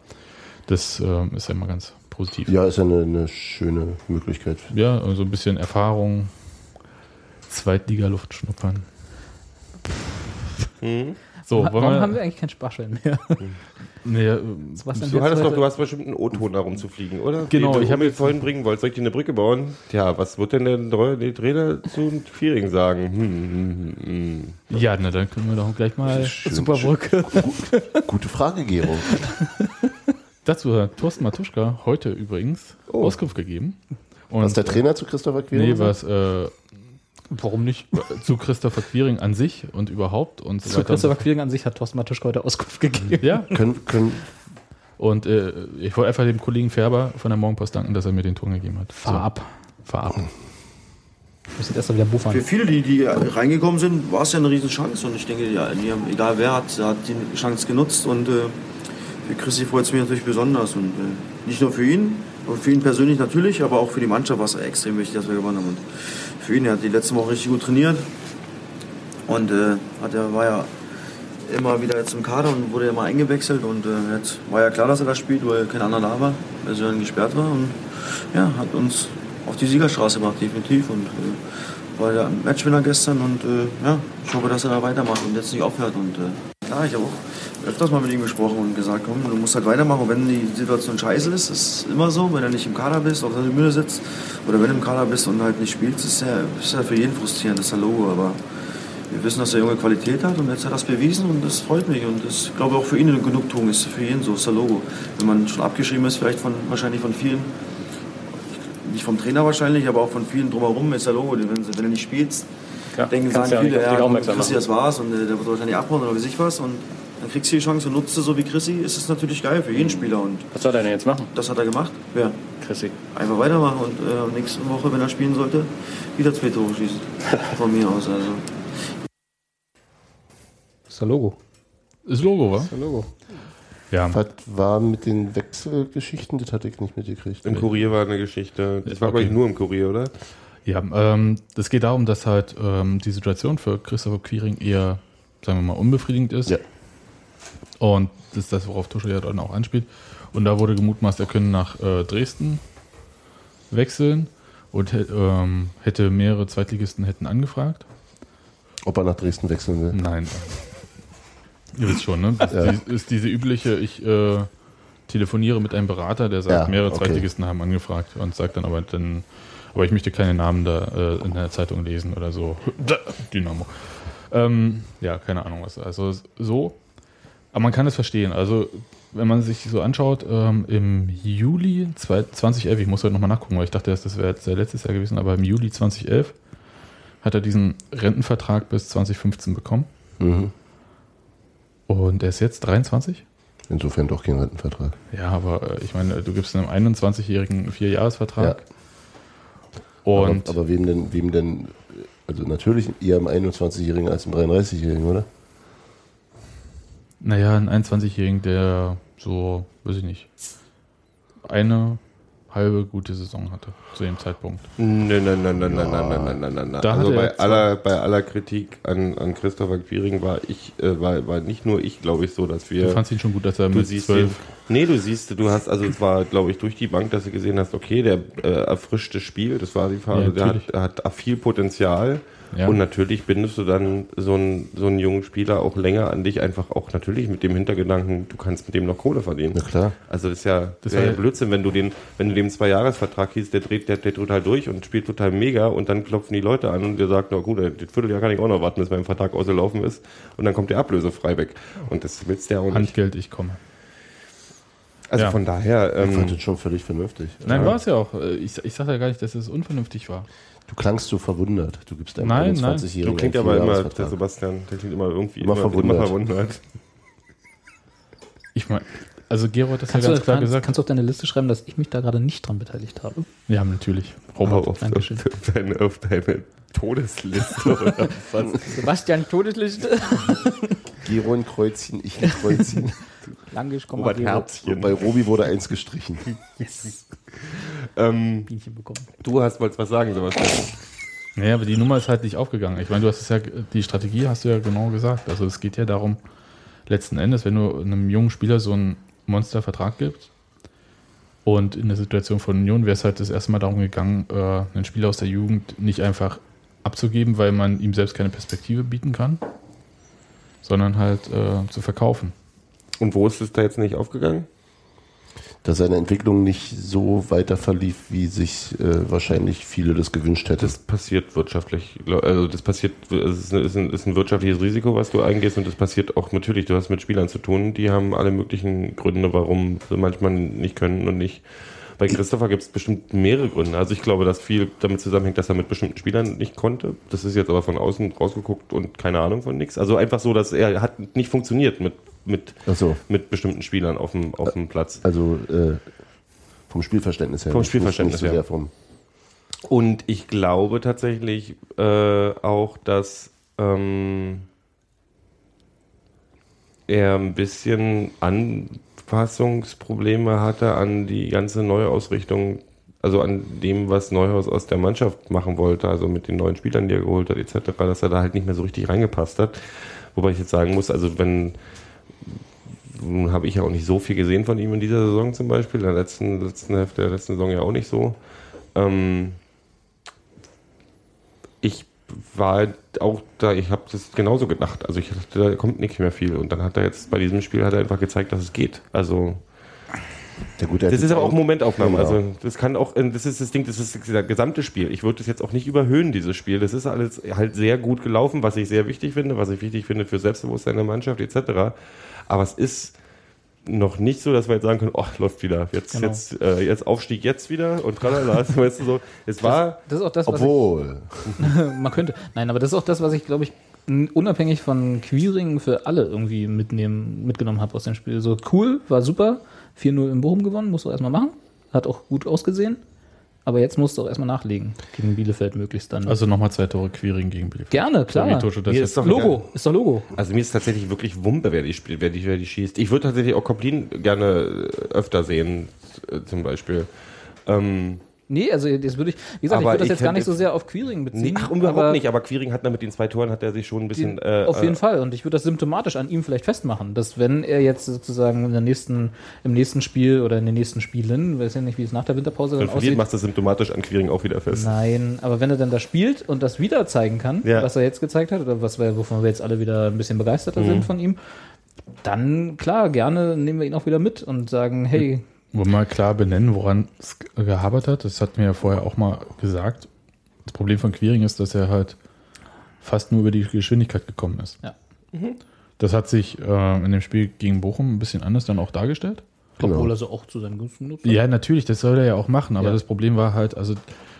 Das ähm, ist ja immer ganz positiv. Ja, ist ja eine, eine schöne Möglichkeit. Ja, so ein bisschen Erfahrung, Zweitliga-Luft schnuppern. Mhm. So, Warum wollen wir, haben wir eigentlich keinen Sparschwein mehr? nee, äh, Sebastian, Du hattest doch, du hast bestimmt einen O-Ton da rumzufliegen, oder? Genau, Den ich du hab mir jetzt- vorhin bringen wolltest. Soll ich dir eine Brücke bauen? Tja, was wird denn der, Trainer zu Fiering sagen? Hm, hm, hm, hm. ja, na, dann können wir doch gleich mal Super Brücke. Gute Frage, Gero. Dazu hat Thorsten Matuschka heute übrigens Oh. Auskunft gegeben. Und, Was der Trainer zu Christopher Quinn Nee, was äh, Warum nicht? zu Christopher Quiring an sich und überhaupt und so Zu weiter. so Christopher Quiring an sich hat Thorsten Matuschka heute Auskunft gegeben. Ja, Können, können, und äh, ich wollte einfach dem Kollegen Färber von der Morgenpost danken, dass er mir den Ton gegeben hat. Fahr ab. Fahr ab. Ich muss jetzt erst mal wieder Für buffern. viele, die, die reingekommen sind, war es ja eine Riesenchance. Und ich denke, ja, die haben, egal wer hat, hat die Chance genutzt. Und äh, für Christi freut es mich natürlich besonders. Und äh, nicht nur für ihn, und für ihn persönlich natürlich, aber auch für die Mannschaft war es extrem wichtig, dass wir gewonnen haben. Und für ihn, er hat die letzte Woche richtig gut trainiert. Und äh, hat, er war ja immer wieder jetzt im Kader und wurde immer eingewechselt. Und äh, jetzt war ja klar, dass er das spielt, weil kein anderer da war, weil er dann gesperrt war. Und ja, hat uns auf die Siegerstraße gebracht, definitiv. Und äh, war der Matchwinner gestern und äh, ja, ich hoffe, dass er da weitermacht und jetzt nicht aufhört. Und äh, Ja, ich habe auch öfters mal mit ihm gesprochen und gesagt, komm, du musst halt weitermachen. Und wenn die Situation scheiße ist, ist immer so, wenn du nicht im Kader bist, auf der Tribüne sitzt oder wenn du im Kader bist und halt nicht spielst, ist ja, ist ja für jeden frustrierend, das ist ja Logo. Aber wir wissen, dass der Junge Qualität hat und jetzt hat er das bewiesen und das freut mich. Und das, ich glaube auch für ihn eine Genugtuung ist, für jeden so, ist der Logo. Wenn man schon abgeschrieben ist, vielleicht von, wahrscheinlich von vielen, nicht vom Trainer wahrscheinlich, aber auch von vielen drumherum ist der Logo. Wenn, wenn du nicht spielst, Ja, denken, sagen ja viele, ja, machen. das war's und äh, der wird wahrscheinlich abhauen oder wie sich was. Und dann kriegst du die Chance und nutzt sie so wie Chrissy, ist es natürlich geil für jeden Spieler. Und Was soll er denn jetzt machen, das hat er gemacht. Ja. Chrissy? Einfach weitermachen und äh, nächste Woche, wenn er spielen sollte, wieder zwei Tore schießen. Von mir aus. Also. Das ist der Logo. Ist Logo, wa? Der Logo. Ja. Was war mit den Wechselgeschichten? Das hatte ich nicht mitgekriegt. Im Kurier war eine Geschichte. Das war, glaube ich, Okay. nur im Kurier, oder? Ja, ähm, das geht darum, dass halt ähm, die Situation für Christopher Quiring eher, sagen wir mal, unbefriedigend ist. Ja. Und das ist das, worauf Tusche ja dann auch anspielt. Und da wurde gemutmaßt, er könne nach äh, Dresden wechseln und ähm, hätte mehrere Zweitligisten hätten angefragt. Ob er nach Dresden wechseln will. Nein. Ihr wisst schon, ne? Das Ja. ist, ist diese übliche, ich äh, telefoniere mit einem Berater, der sagt, Ja, mehrere okay. Zweitligisten haben angefragt und sagt dann aber dann, aber ich möchte keine Namen da äh, in der Zeitung lesen oder so. Dynamo. Ähm, ja, keine Ahnung was. Also so. Aber man kann es verstehen. Also, wenn man sich so anschaut, ähm, im Juli 2011, ich muss heute nochmal nachgucken, weil ich dachte, das wäre jetzt letztes Jahr gewesen, aber im Juli 2011 hat er diesen Rentenvertrag bis 2015 bekommen. Mhm. Und er ist jetzt 23? Insofern doch kein Rentenvertrag. Ja, aber äh, ich meine, du gibst einem 21-Jährigen einen Vierjahresvertrag. Und aber, aber wem denn, wem denn, also natürlich eher einem 21-Jährigen als einem 33-Jährigen, oder? Naja, ein 21-Jährigen, der so, weiß ich nicht, eine halbe gute Saison hatte zu dem Zeitpunkt. Nein, nein, nein, nein, nein, nein, nein, nein, nein, nein, Also bei aller, bei aller Kritik an, an Christopher Quiring war ich, äh, war, war nicht nur ich, glaube ich, so, dass wir. Du fandst ihn schon gut, dass er Du mit siehst 12 ihn, nee, du siehst, du hast, also es war, glaube ich, durch die Bank, dass du gesehen hast, okay, der äh, erfrischte Spiel, das war die Phase, Ja, der hat, hat viel Potenzial. Ja. Und natürlich bindest du dann so einen, so einen jungen Spieler auch länger an dich, einfach auch natürlich mit dem Hintergedanken, du kannst mit dem noch Kohle verdienen. Na klar. Also das ist ja, Das ja Blödsinn, wenn du den, wenn du dem zwei Jahresvertrag hieß, der dreht, der, der total durch und spielt total mega und dann klopfen die Leute an und der sagt, na gut, das Vierteljahr kann ich auch noch warten, bis mein Vertrag ausgelaufen ist und dann kommt der ablösefrei weg. Und das willst du ja auch nicht. Handgeld, ich komme. Also Ja. von daher, Ich fand ähm, das schon völlig vernünftig. Nein, Ja. war es ja auch. Äh, Ich, ich sage ja gar nicht, dass es unvernünftig war. Du klangst so verwundert. Du gibst einem Nein, nein. 21-Jährigen du klingt einen aber immer, der. Sebastian, der klingt immer irgendwie Immer verwundert. verwundert. Ich meine, also Gerold hat das Kannst, ja du, ganz klar kannst, gesagt. kannst du auf deine Liste schreiben, dass ich mich da gerade nicht dran beteiligt habe? Ja, natürlich. Robert. auf, auf, Dankeschön. auf, deine, auf deine Todesliste oder was? Sebastian, Todesliste. Gero ein Kreuzchen, ich ein Kreuzchen. Langisch, komm Robert mal Herzchen. Und bei Robi wurde eins gestrichen. Ähm, Bienchen bekommen. du hast wolltest was sagen, Sebastian. Naja, aber die Nummer ist halt nicht aufgegangen. Ich meine, du hast es ja, die Strategie hast du ja genau gesagt. Also es geht ja darum, letzten Endes, wenn du einem jungen Spieler so einen Monstervertrag gibst und in der Situation von Union wäre es halt das erste Mal darum gegangen, äh, einen Spieler aus der Jugend nicht einfach abzugeben, weil man ihm selbst keine Perspektive bieten kann, sondern halt äh, zu verkaufen. Und wo ist es da jetzt nicht aufgegangen? Dass seine Entwicklung nicht so weiter verlief, wie sich äh, wahrscheinlich viele das gewünscht hätten. Das passiert wirtschaftlich. Also das passiert, es ist ein, ist, ein, ist ein wirtschaftliches Risiko, was du eingehst und das passiert auch natürlich. Du hast mit Spielern zu tun, die haben alle möglichen Gründe, warum sie manchmal nicht können und nicht. Bei Christopher gibt es bestimmt mehrere Gründe. Also ich glaube, dass viel damit zusammenhängt, dass er mit bestimmten Spielern nicht konnte. Das ist jetzt aber von außen rausgeguckt und keine Ahnung von nichts. Also einfach so, dass er hat nicht funktioniert mit, mit, so. mit bestimmten Spielern auf dem, auf dem Platz. Also äh, vom Spielverständnis her. Vom Spielverständnis so her. vom Und ich glaube tatsächlich äh, auch, dass ähm, er ein bisschen Anpassungsprobleme hatte an die ganze Neuausrichtung, also an dem, was Neuhaus aus der Mannschaft machen wollte, also mit den neuen Spielern, die er geholt hat, etc., dass er da halt nicht mehr so richtig reingepasst hat. Wobei ich jetzt sagen muss, also wenn nun habe ich ja auch nicht so viel gesehen von ihm in dieser Saison zum Beispiel, in der letzten, letzten Hälfte der letzten Saison ja auch nicht so. Ähm, ich war halt auch da, ich habe das genauso gedacht. Also ich dachte, da kommt nicht mehr viel. Und dann hat er jetzt bei diesem Spiel hat er einfach gezeigt, dass es geht. Also Ja, gut, das ist aber auch Momentaufnahme. Genau. Also das kann auch, äh, das ist das Ding, das ist das gesamte Spiel. Ich würde das jetzt auch nicht überhöhen, dieses Spiel. Das ist alles halt sehr gut gelaufen, was ich sehr wichtig finde, was ich wichtig finde für Selbstbewusstsein der Mannschaft etc. Aber es ist noch nicht so, dass wir jetzt sagen können, ach, läuft wieder. Jetzt, Genau. jetzt, äh, jetzt Aufstieg jetzt wieder und tralala. weißt du so. Es war, Das ist auch das, was Obwohl, ich, man könnte. Nein, aber das ist auch das, was ich, glaube ich, unabhängig von Queering für alle irgendwie mitnehmen, mitgenommen habe aus dem Spiel. So cool, war super. 4-0 in Bochum gewonnen, musst du erstmal machen. Hat auch gut ausgesehen. Aber jetzt musst du auch erstmal nachlegen. Gegen Bielefeld möglichst dann. Also nochmal zwei Tore Queering gegen Bielefeld. Gerne, klar. So wie Tosche das Mir jetzt ist doch Logo, ist doch Logo. Also mir ist tatsächlich wirklich Wumpe, wer die spielt, wer die, wer die schießt. Ich würde tatsächlich auch Koplin gerne äh, öfter sehen, äh, zum Beispiel. Ähm, Nee, also das würde ich, wie gesagt, ich Aber würde das ich jetzt gar nicht so sehr auf Queering beziehen. nee, ach, überhaupt aber nicht, aber Quiring hat mit den zwei Toren hat er sich schon ein bisschen. Die, äh, auf jeden äh, Fall. Und ich würde das symptomatisch an ihm vielleicht festmachen, dass wenn er jetzt sozusagen in der nächsten, im nächsten Spiel oder in den nächsten Spielen, weiß ja nicht, wie es nach der Winterpause dann verliert, aussieht. machst du symptomatisch an Quiring auch wieder fest. Nein, aber wenn er dann da spielt und das wieder zeigen kann, Ja. was er jetzt gezeigt hat, oder was wir, wovon wir jetzt alle wieder ein bisschen begeisterter Mhm. sind von ihm, dann klar, gerne nehmen wir ihn auch wieder mit und sagen, hey, Wollen wir mal klar benennen, woran es ge- gehabert hat? Das hatten wir ja vorher auch mal gesagt. Das Problem von Queering ist, dass er halt fast nur über die Geschwindigkeit gekommen ist. Ja. Das hat sich äh, in dem Spiel gegen Bochum ein bisschen anders dann auch dargestellt. Genau. obwohl er so auch zu seinem Gunsten nutzt. Ja, natürlich, das soll er ja auch machen, aber Ja. das Problem war halt, also,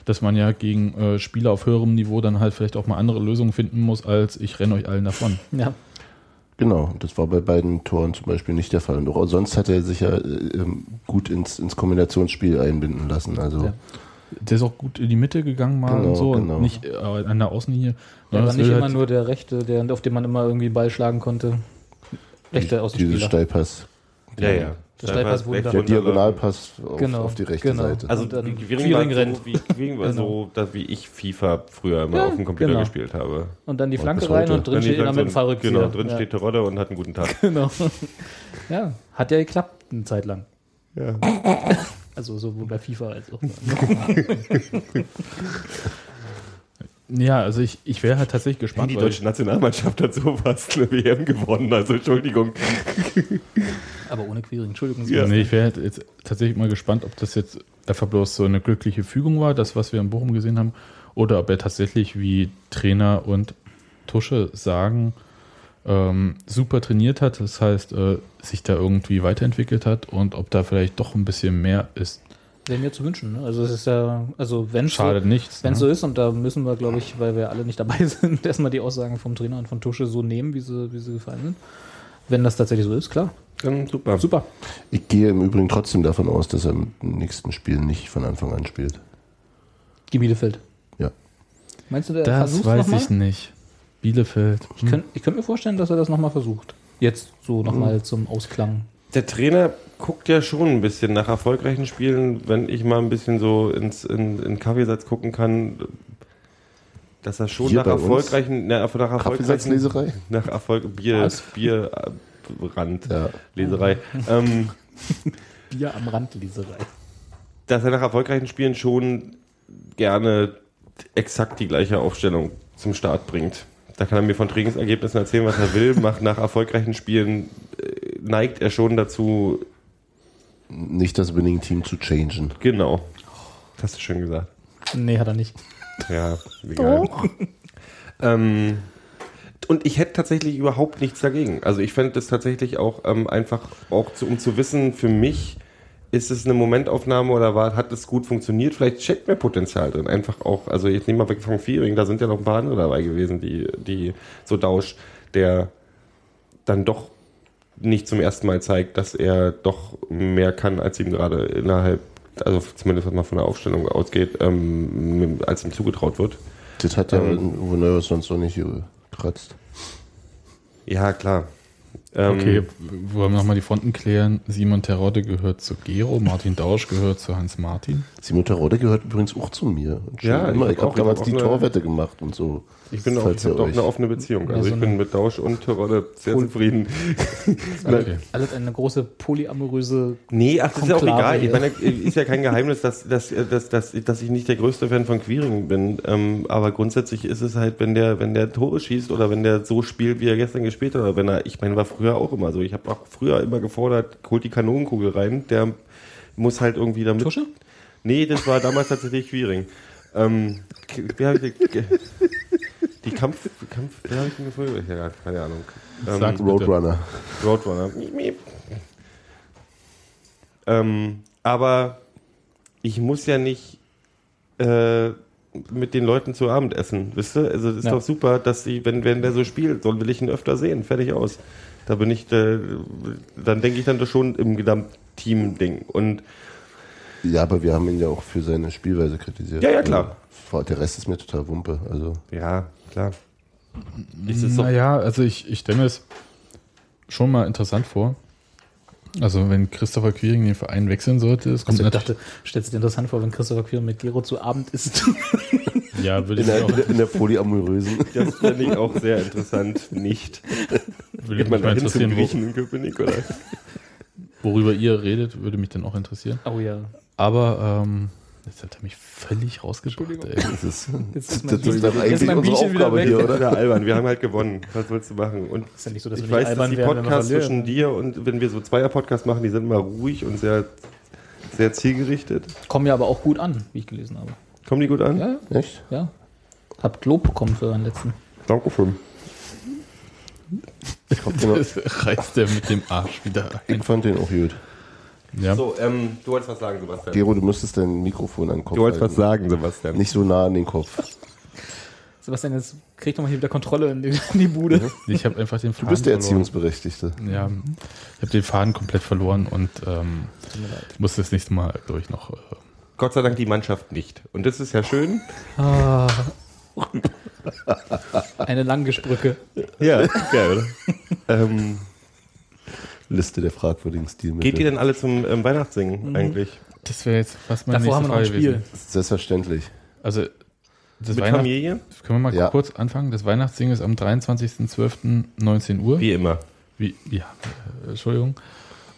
dass man ja gegen äh, Spieler auf höherem Niveau dann halt vielleicht auch mal andere Lösungen finden muss, als ich renne euch allen davon. Ja. Genau, das war bei beiden Toren zum Beispiel nicht der Fall. Und auch sonst hat er sich ja äh, ähm, gut ins, ins Kombinationsspiel einbinden lassen. Also Ja. Der ist auch gut in die Mitte gegangen mal Genau, und so, genau. und nicht äh, an der Außenlinie. Er sondern war nicht immer halt- nur der Rechte, der, auf den man immer irgendwie Ball schlagen konnte. Rechter dieses Außenspieler. Steilpass, Ja, ja. Der Steilpass wurde dann- der. Diagonalpass auf, Genau, auf die rechte genau. Seite. Also Quiring war, rennt. so, wie, Quiring war Genau. so, dass, wie ich FIFA früher immer Ja, auf dem Computer genau. gespielt habe. Und dann die Flanke rein und drin steht sag, mit dem Fallrückzieher. Genau, drin ja. steht Terodde und hat einen guten Tag. Genau. Ja, hat ja geklappt eine Zeit lang. Ja. Also sowohl bei FIFA als auch. Ja, also ich, ich wäre halt tatsächlich gespannt. Die weil deutsche Nationalmannschaft hat so fast eine WM gewonnen, also Entschuldigung. Aber ohne Queering, Entschuldigung. Sie. Ja. Nee, ich wäre halt jetzt tatsächlich mal gespannt, ob das jetzt einfach bloß so eine glückliche Fügung war, das, was wir in Bochum gesehen haben, oder ob er tatsächlich, wie Trainer und Tusche sagen, ähm, super trainiert hat, das heißt, äh, sich da irgendwie weiterentwickelt hat und ob da vielleicht doch ein bisschen mehr ist. Wäre mir zu wünschen. Ne? Also es ist ja, also wenn es so, Schadet nichts. wenn es ne? so ist, und da müssen wir, glaube ich, weil wir alle nicht dabei sind, erstmal die Aussagen vom Trainer und von Tusche so nehmen, wie sie, wie sie gefallen sind. Wenn das tatsächlich so ist, klar. Dann super. Super. Ich gehe im Übrigen trotzdem davon aus, dass er im nächsten Spiel nicht von Anfang an spielt. Die Bielefeld. Ja. Meinst du, der Das weiß ich nicht. Bielefeld. Ich könnte ich könnt mir vorstellen, dass er das nochmal versucht. Jetzt so nochmal zum Ausklang. Der Trainer guckt ja schon ein bisschen nach erfolgreichen Spielen, wenn ich mal ein bisschen so ins in, in Kaffeesatz gucken kann, dass er schon Hier nach erfolgreichen, nach, nach erfolgreichen, Kaffeesatzleserei? nach Erfolg, Bier, Was? Bierrand, Ja. Leserei, ähm, Bier am Rand Leserei. dass er nach erfolgreichen Spielen schon gerne exakt die gleiche Aufstellung zum Start bringt. Da kann er mir von Trainingsergebnissen erzählen, was er will. Macht nach erfolgreichen Spielen äh, neigt er schon dazu, Nicht das Winning-Team zu changen. genau. Das hast du schön gesagt. Nee, hat er nicht. Ja, egal. Ähm, und ich hätte tatsächlich überhaupt nichts dagegen. Also ich fände das tatsächlich auch ähm, einfach, auch zu, um zu wissen, für mich ist es eine Momentaufnahme oder war, hat es gut funktioniert? Vielleicht steckt mehr Potenzial drin. Einfach auch, also jetzt nehmen wir weg vom Fearing, da sind ja noch ein paar andere dabei gewesen, die, die so Dausch, der dann doch nicht zum ersten Mal zeigt, dass er doch mehr kann, als ihm gerade innerhalb, also zumindest was mal von der Aufstellung ausgeht, ähm, als ihm zugetraut wird. Das hat ja Ähm. Uwe Neuhaus sonst noch nicht gekratzt. Ja, klar. Ähm, Okay, wollen wir nochmal die Fronten klären? Simon Terodde gehört zu Gero, Martin Dausch gehört zu Hans Martin. Simon Terodde gehört übrigens auch zu mir. Ja, ich immer. hab ich habe auch- damals ich die hab Torwette gemacht und so. Ich bin auch, ich hab ihr doch euch- eine offene Beziehung. Ja, Also so ich bin mit Dausch und Terodde sehr Cool. zufrieden. Okay. Alles eine große polyamoröse. Nee, ach, das ist ja auch egal. Ich meine, ist ja kein Geheimnis, dass, dass, dass, dass, dass ich nicht der größte Fan von Queering bin. Ähm, aber grundsätzlich ist es halt, wenn der, wenn der Tore schießt oder wenn der so spielt, wie er gestern gespielt hat, oder wenn er, ich meine, war früher auch immer so. Ich habe auch früher immer gefordert, holt die Kanonenkugel rein. Der muss halt irgendwie damit. Tusche? Nee, das war damals tatsächlich Queering. Ähm, wie hab ich, die, Kampf, Kampf, habe ich denn gefolgt? Ja, keine Ahnung. Ähm, bitte. Roadrunner. Roadrunner. Ähm, aber ich muss ja nicht äh, mit den Leuten zu Abend essen, wisst ihr? Also das ist Ja. doch super, dass sie, wenn, wenn der so spielt, so will ich ihn öfter sehen. Fertig aus. Da bin ich, äh, dann denke ich dann doch schon im Gesamtteam-Ding. Und Ja, aber wir haben ihn ja auch für seine Spielweise kritisiert. Ja, ja, klar. Also, Der Rest ist mir total Wumpe. Also ja, klar. Ist es Naja, also ich, ich stelle mir es schon mal interessant vor. Also wenn Christopher Quiring den Verein wechseln sollte, es kommt Also ich dachte, stellst du dir interessant vor, wenn Christopher Queer mit Gero zu Abend isst? ja, würde in ich der, mich in auch, der, in der polyamorösen. das finde ich auch sehr interessant. Nicht. würde Geht mich man mal da hin zum interessieren, Griechen in Köpenick, oder? wo, worüber ihr redet, würde mich dann auch interessieren. oh ja. Aber ähm, jetzt hat er mich völlig rausgebracht. Ey. Das ist, Jetzt das ist mein ist doch eigentlich unsere Bierchen wieder Aufgabe weg. hier, Oder oder? albern, wir haben halt gewonnen. Was willst du machen? Und Ist ja nicht so, dass ich weiß, nicht dass die Podcasts zwischen dir und wenn wir so Zweier-Podcasts machen, die sind immer ruhig und sehr, sehr zielgerichtet. Kommen ja aber auch gut an, wie ich gelesen habe. Kommen die gut an? Ja, Echt? ja. Hab Lob bekommen für euren letzten. Danke schön. Ich, den, Das reißt er mit dem Arsch wieder ein. ich fand den auch gut. Ja. So, ähm, du wolltest was sagen, Sebastian. Gero, du müsstest dein Mikrofon an den Kopf Du wolltest was halten. sagen, Sebastian. Nicht so nah an den Kopf. Sebastian, jetzt krieg doch mal hier wieder Kontrolle in die, in die Bude. Ich habe einfach den Du Faden bist der verloren. Erziehungsberechtigte. Ja, ich habe den Faden komplett verloren und ähm, muss das nächste Mal, glaube ich, noch. Äh, Gott sei Dank die Mannschaft nicht. Und das ist ja schön. Ah. Eine Langgesprücke. Ja, geil, oder? ähm, Liste der fragwürdigen Stilmittel. geht ihr denn alle zum ähm, Weihnachtssingen eigentlich? das wäre jetzt fast meine Davor haben wir noch ein Spiel. gewesen. Selbstverständlich. Also, das Mit Weihnacht, Familie? können wir mal Ja. kurz anfangen? Das Weihnachtssingen ist am 23.12.19 Uhr. Wie immer. Wie, ja, äh, Entschuldigung.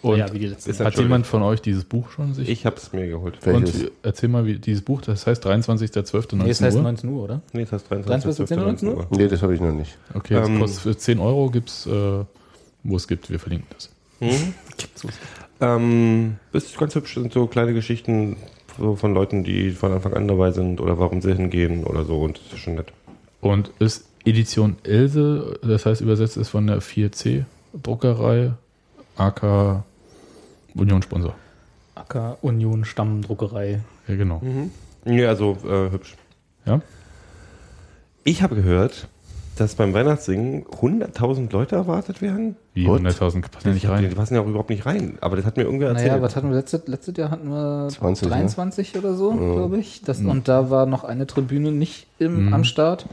Und ja, wie die letzten. Ist hat jemand von euch dieses Buch schon sich? Ich hab's mir geholt. Welches? Und erzähl mal, wie dieses Buch, das heißt 23.12.19 Nee, es heißt Uhr. 19 Uhr, oder? Nee, das heißt 23, 23. 19 Uhr? Nee, das habe ich noch nicht. Okay, das Ähm, kostet für 10 Euro, gibt's, äh, wo es gibt, wir verlinken das. Hm? Ähm, das ist ganz hübsch, sind so kleine Geschichten so von Leuten, die von Anfang an dabei sind oder warum sie hingehen oder so und das ist schon nett. Und ist Edition Else, das heißt übersetzt ist von der 4C Druckerei, AK Union Sponsor. Acker Union Stammdruckerei. Ja, genau. Ja, also äh, hübsch. Ja? Ich habe gehört, dass beim Weihnachtssingen 100.000 Leute erwartet werden. Wie What? 100.000 passen ja nicht Die rein. passen ja auch überhaupt nicht rein, aber das hat mir irgendwer erzählt. Naja, was hatten wir letztes, letztes Jahr? Hatten wir 20, 23 oder so, glaube ich. Das, Mhm. Und da war noch eine Tribüne nicht im, Mhm. am Start.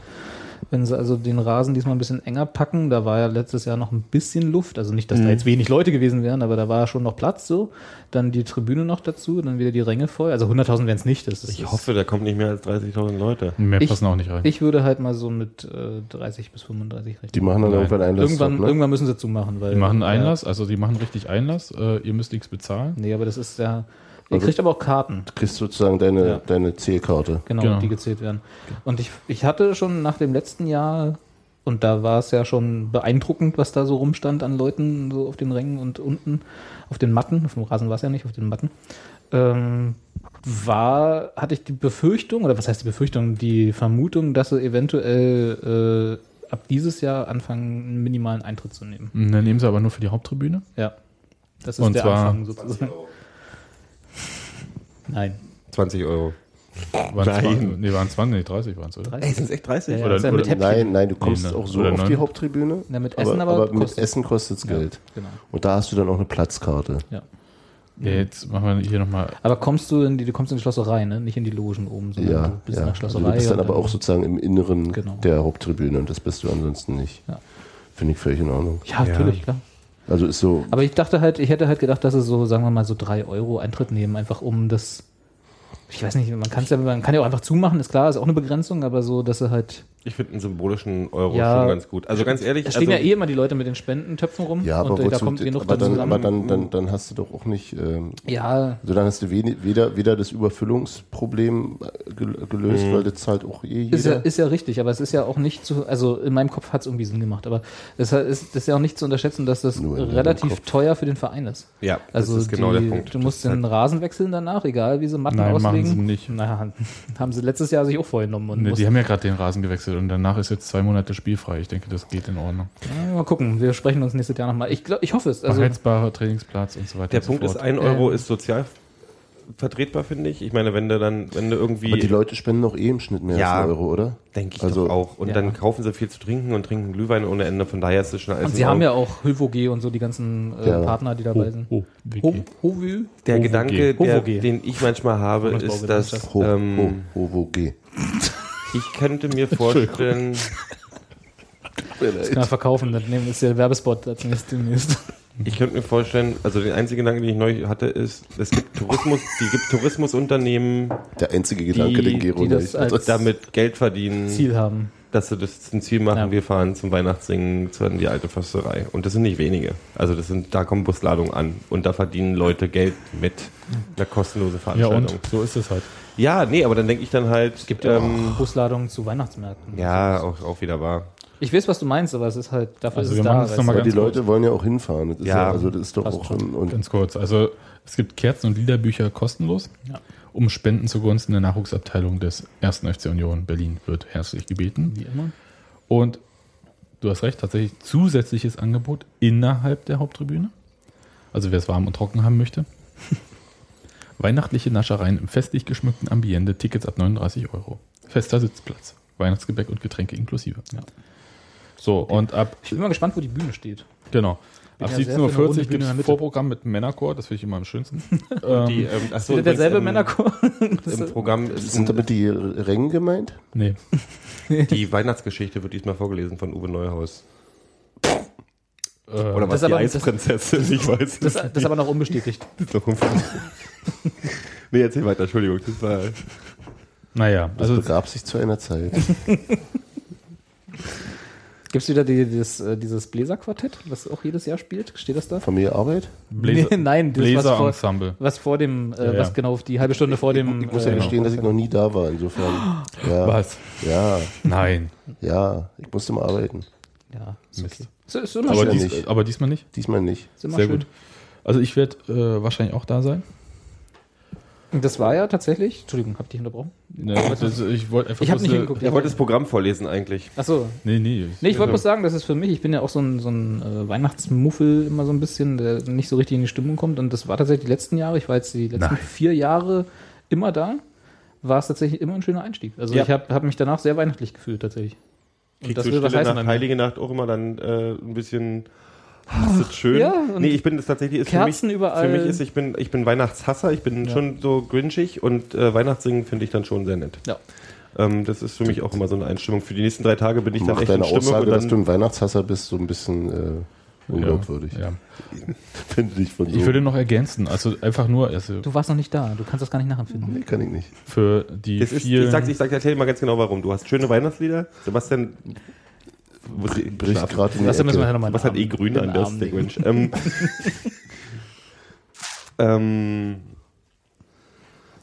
Wenn sie also den Rasen diesmal ein bisschen enger packen, da war ja letztes Jahr noch ein bisschen Luft. Also nicht, dass Mhm. da jetzt wenig Leute gewesen wären, aber da war ja schon noch Platz so. Dann die Tribüne noch dazu, dann wieder die Ränge voll. Also 100.000 wären es nicht. Das ist, ich hoffe, da kommt nicht mehr als 30.000 Leute. Mehr Ich- passen auch nicht rein. Ich würde halt mal so mit äh, 30 bis 35 rechnen. Die machen dann Nein. irgendwann Einlass. irgendwann, ne? irgendwann müssen sie zumachen. Weil, die machen ja, Einlass, also die machen richtig Einlass. Äh, ihr müsst nichts bezahlen. Nee, aber das ist ja. Ihr Also- kriegt aber auch Karten. Du kriegst sozusagen deine, Ja. deine Zählkarte. Genau, Genau. die gezählt werden. Und ich, ich hatte schon nach dem letzten Jahr, und da war es ja schon beeindruckend, was da so rumstand an Leuten, so auf den Rängen und unten auf den Matten, auf dem Rasen war es ja nicht, auf den Matten, ähm, war, hatte ich die Befürchtung, oder was heißt die Befürchtung, die Vermutung, dass sie eventuell äh, ab dieses Jahr anfangen, einen minimalen Eintritt zu nehmen. Dann nehmen sie aber nur für die Haupttribüne. Ja. Das ist Und der zwar- Anfang sozusagen. Nein. 20 Euro. Waren Nein. 20, nee, waren 20, nee, 30 waren es, oder? Ey, sind es echt 30? Ja, ja, Oder- ja oder-. Nein, nein, du kommst Nee, ne. auch so auf neun. die Haupttribüne. Ja, mit Essen aber, aber aber mit kostet- Essen kostet es Ja, Geld. genau. Und da hast du dann auch eine Platzkarte. Ja. Ja, jetzt machen wir hier nochmal. Aber kommst du in die, du kommst in die Schlosserei, ne? Nicht in die Logen oben, sondern Ja, du bist ja. in der Also Schlosserei. du bist dann aber auch sozusagen im Inneren Genau. der Haupttribüne und das bist du ansonsten nicht. Ja. Finde ich völlig in Ordnung. Ja, Ja. natürlich, klar. Also ist so, Aber ich dachte halt, ich hätte halt gedacht, dass sie so, sagen wir mal, so drei Euro Eintritt nehmen, einfach um das. Ich weiß nicht, man, kann's ja, man kann ja auch einfach zumachen, ist klar, ist auch eine Begrenzung, aber so, dass sie halt. Ich finde einen symbolischen Euro Ja. schon ganz gut. Also ganz ehrlich, Da stehen also, ja eh immer die Leute mit den Spendentöpfen rum ja, aber, und da kommt genug aber, dann dann, aber zusammen. dann, dann, dann hast du doch auch nicht, ähm, ja, also dann hast du weder, weder das Überfüllungsproblem äh, gel- gelöst, weil das zahlt auch eh jeder. ist ja, ist ja richtig, aber es ist ja auch nicht zu, also in meinem Kopf hat es irgendwie Sinn gemacht, aber es ist, das ist ja auch nicht zu unterschätzen, dass das relativ teuer für den Verein ist. ja, Also das ist genau die, der Punkt. du musst Das den Rasen wechseln danach, egal wie sie Matten Nein, machen auslegen. sie nicht. Naja, haben sie letztes Jahr sich auch vorgenommen. Und Ne, mussten- die haben ja gerade den Rasen gewechselt und danach ist jetzt zwei Monate spielfrei. Ich denke, das geht in Ordnung. Ja, mal gucken, wir sprechen uns nächstes Jahr nochmal. Ich, glaub, ich hoffe es. Also, Beheizbarer Trainingsplatz und so weiter. Der Punkt so ist, ein Euro Ähm. ist sozial vertretbar, finde ich. Ich meine, wenn du dann, wenn du irgendwie, aber die Leute spenden doch eh im Schnitt mehr Ja. als einen Euro, oder? denke ich also- doch auch. Und Ja. dann kaufen sie viel zu trinken und trinken Glühwein ohne Ende. Von daher ist es schon alles und sie haben ja auch Hülvo-G und so die ganzen äh, Ja. Partner, die dabei sind. Ho Wiki. Hovü? Der Gedanke, der, den ich manchmal habe, ist, dass das Ho, ähm, ich könnte mir vorstellen, Das kann man verkaufen, das nehmen- ist ja der Werbespot als nächstes. demnächst. ich könnte mir vorstellen, also den einzigen Gedanken, den ich neu hatte, ist, es gibt Tourismus, die gibt Tourismusunternehmen, Der einzige Gedanke, Die- den Gero die das nicht. als- Also, damit Geld verdienen, Ziel haben. dass sie das ein Ziel machen, Ja. wir fahren zum Weihnachtssingen zu in die alte Försterei. Und das sind nicht wenige. Also das sind, da kommen Busladungen an und da verdienen Leute Geld mit einer kostenlosen Ja, Veranstaltung. und so ist es halt. Ja, nee, aber dann denke ich dann halt, Gibt ja ähm, auch Busladungen zu Weihnachtsmärkten. ja, auch, auch wieder wahr. Ich weiß, was du meinst, aber es ist halt, dafür Also ist wir es da. das aber die ganz kurz. Leute wollen ja auch hinfahren. Das ist Ja. ja, also das ist doch auch schon. schon. Und Ganz kurz. Also es gibt Kerzen- und Liederbücher kostenlos. Ja. Um Spenden zugunsten der Nachwuchsabteilung des 1. FC Union Berlin wird herzlich gebeten. Wie immer. Und du hast recht, tatsächlich zusätzliches Angebot innerhalb der Haupttribüne. Also wer es warm und trocken haben möchte. Weihnachtliche Naschereien im festlich geschmückten Ambiente, Tickets ab 39 Euro. Fester Sitzplatz, Weihnachtsgebäck und Getränke inklusive. Ja. So, und ab, Ich bin mal gespannt, wo die Bühne steht. genau, Bin ab ja sehr für eine runde 17.40 Uhr gibt es. Vorprogramm mit Männerchor, das finde ich immer am schönsten. Die, ähm, ähm, ach so, Wieder derselbe übrigens, Männerchor. Im, im Programm ist sind damit die Ränge gemeint? nee, die Weihnachtsgeschichte wird diesmal vorgelesen von Uwe Neuhaus. Äh, Oder was Das die aber- das- Eisprinzessin, ich weiß Das, das ist aber noch unbestätigt. nicht. nee, erzähl weiter, Entschuldigung. Das war, naja, Das also begab sich zu einer Zeit. Gibt es wieder die, dieses, äh, dieses Bläserquartett, was auch jedes Jahr spielt? Steht das da? Familie Arbeit? Bläser, Nee, nein, das, was vor, Bläserensemble. was vor dem, äh, Ja, ja. was genau die halbe Stunde vor dem. Ich muss ja äh, gestehen, dass ich noch nie da war, insofern. Ja, Was? ja, Nein. ja, ich musste mal arbeiten. Ja, ist Mist. okay. Ist, ist immer Aber, schön. dies, aber diesmal nicht. Diesmal nicht. Ist immer Sehr schön. gut. Also ich werde äh, wahrscheinlich auch da sein. Das war ja tatsächlich. Entschuldigung, hab ich dich unterbrochen? Ne, das, ich wollte einfach Ich habe bloß nicht hingeguckt. ich wollte das Programm vorlesen eigentlich. Achso. Nee, nee. Nee, ich wollte Also- bloß sagen, das ist für mich, ich bin ja auch so ein, so ein äh, Weihnachtsmuffel immer so ein bisschen, der nicht so richtig in die Stimmung kommt. Und das war tatsächlich die letzten Jahre, ich war jetzt die letzten Nein. vier Jahre immer da, war es tatsächlich immer ein schöner Einstieg. Also Ja. ich habe hab mich danach sehr weihnachtlich gefühlt tatsächlich. Und Kriegst das du will was Stille heißen Nacht. Heilige Nacht auch immer dann äh, ein bisschen. Das ist schön. Ja, nee, ich bin das tatsächlich. Ist Kerzen für mich, überall. Für mich ist, ich bin, ich bin Weihnachtshasser, ich bin Ja. schon so grinchig und äh, Weihnachtssingen finde ich dann schon sehr nett. Ja. Ähm, das ist für mich auch immer so eine Einstimmung. Für die nächsten drei Tage bin ich dann Macht echt in deine Stimmung Aussage, und dass du dann, ein Weihnachtshasser bist, so ein bisschen äh, unglaubwürdig. Ja. Finde ich von so. Ich würde noch ergänzen, also einfach nur also Du warst noch nicht da, du kannst das gar nicht nachempfinden. nee, kann ich nicht. für die das ist, vielen... ich sag, ich sag, erzähl dir mal ganz genau warum. Du hast schöne Weihnachtslieder. Sebastian muss ich Bricht schlafen. gerade in die ja Ecke. nochmal Was hat eh grün an, der Grinch. Ähm, ähm,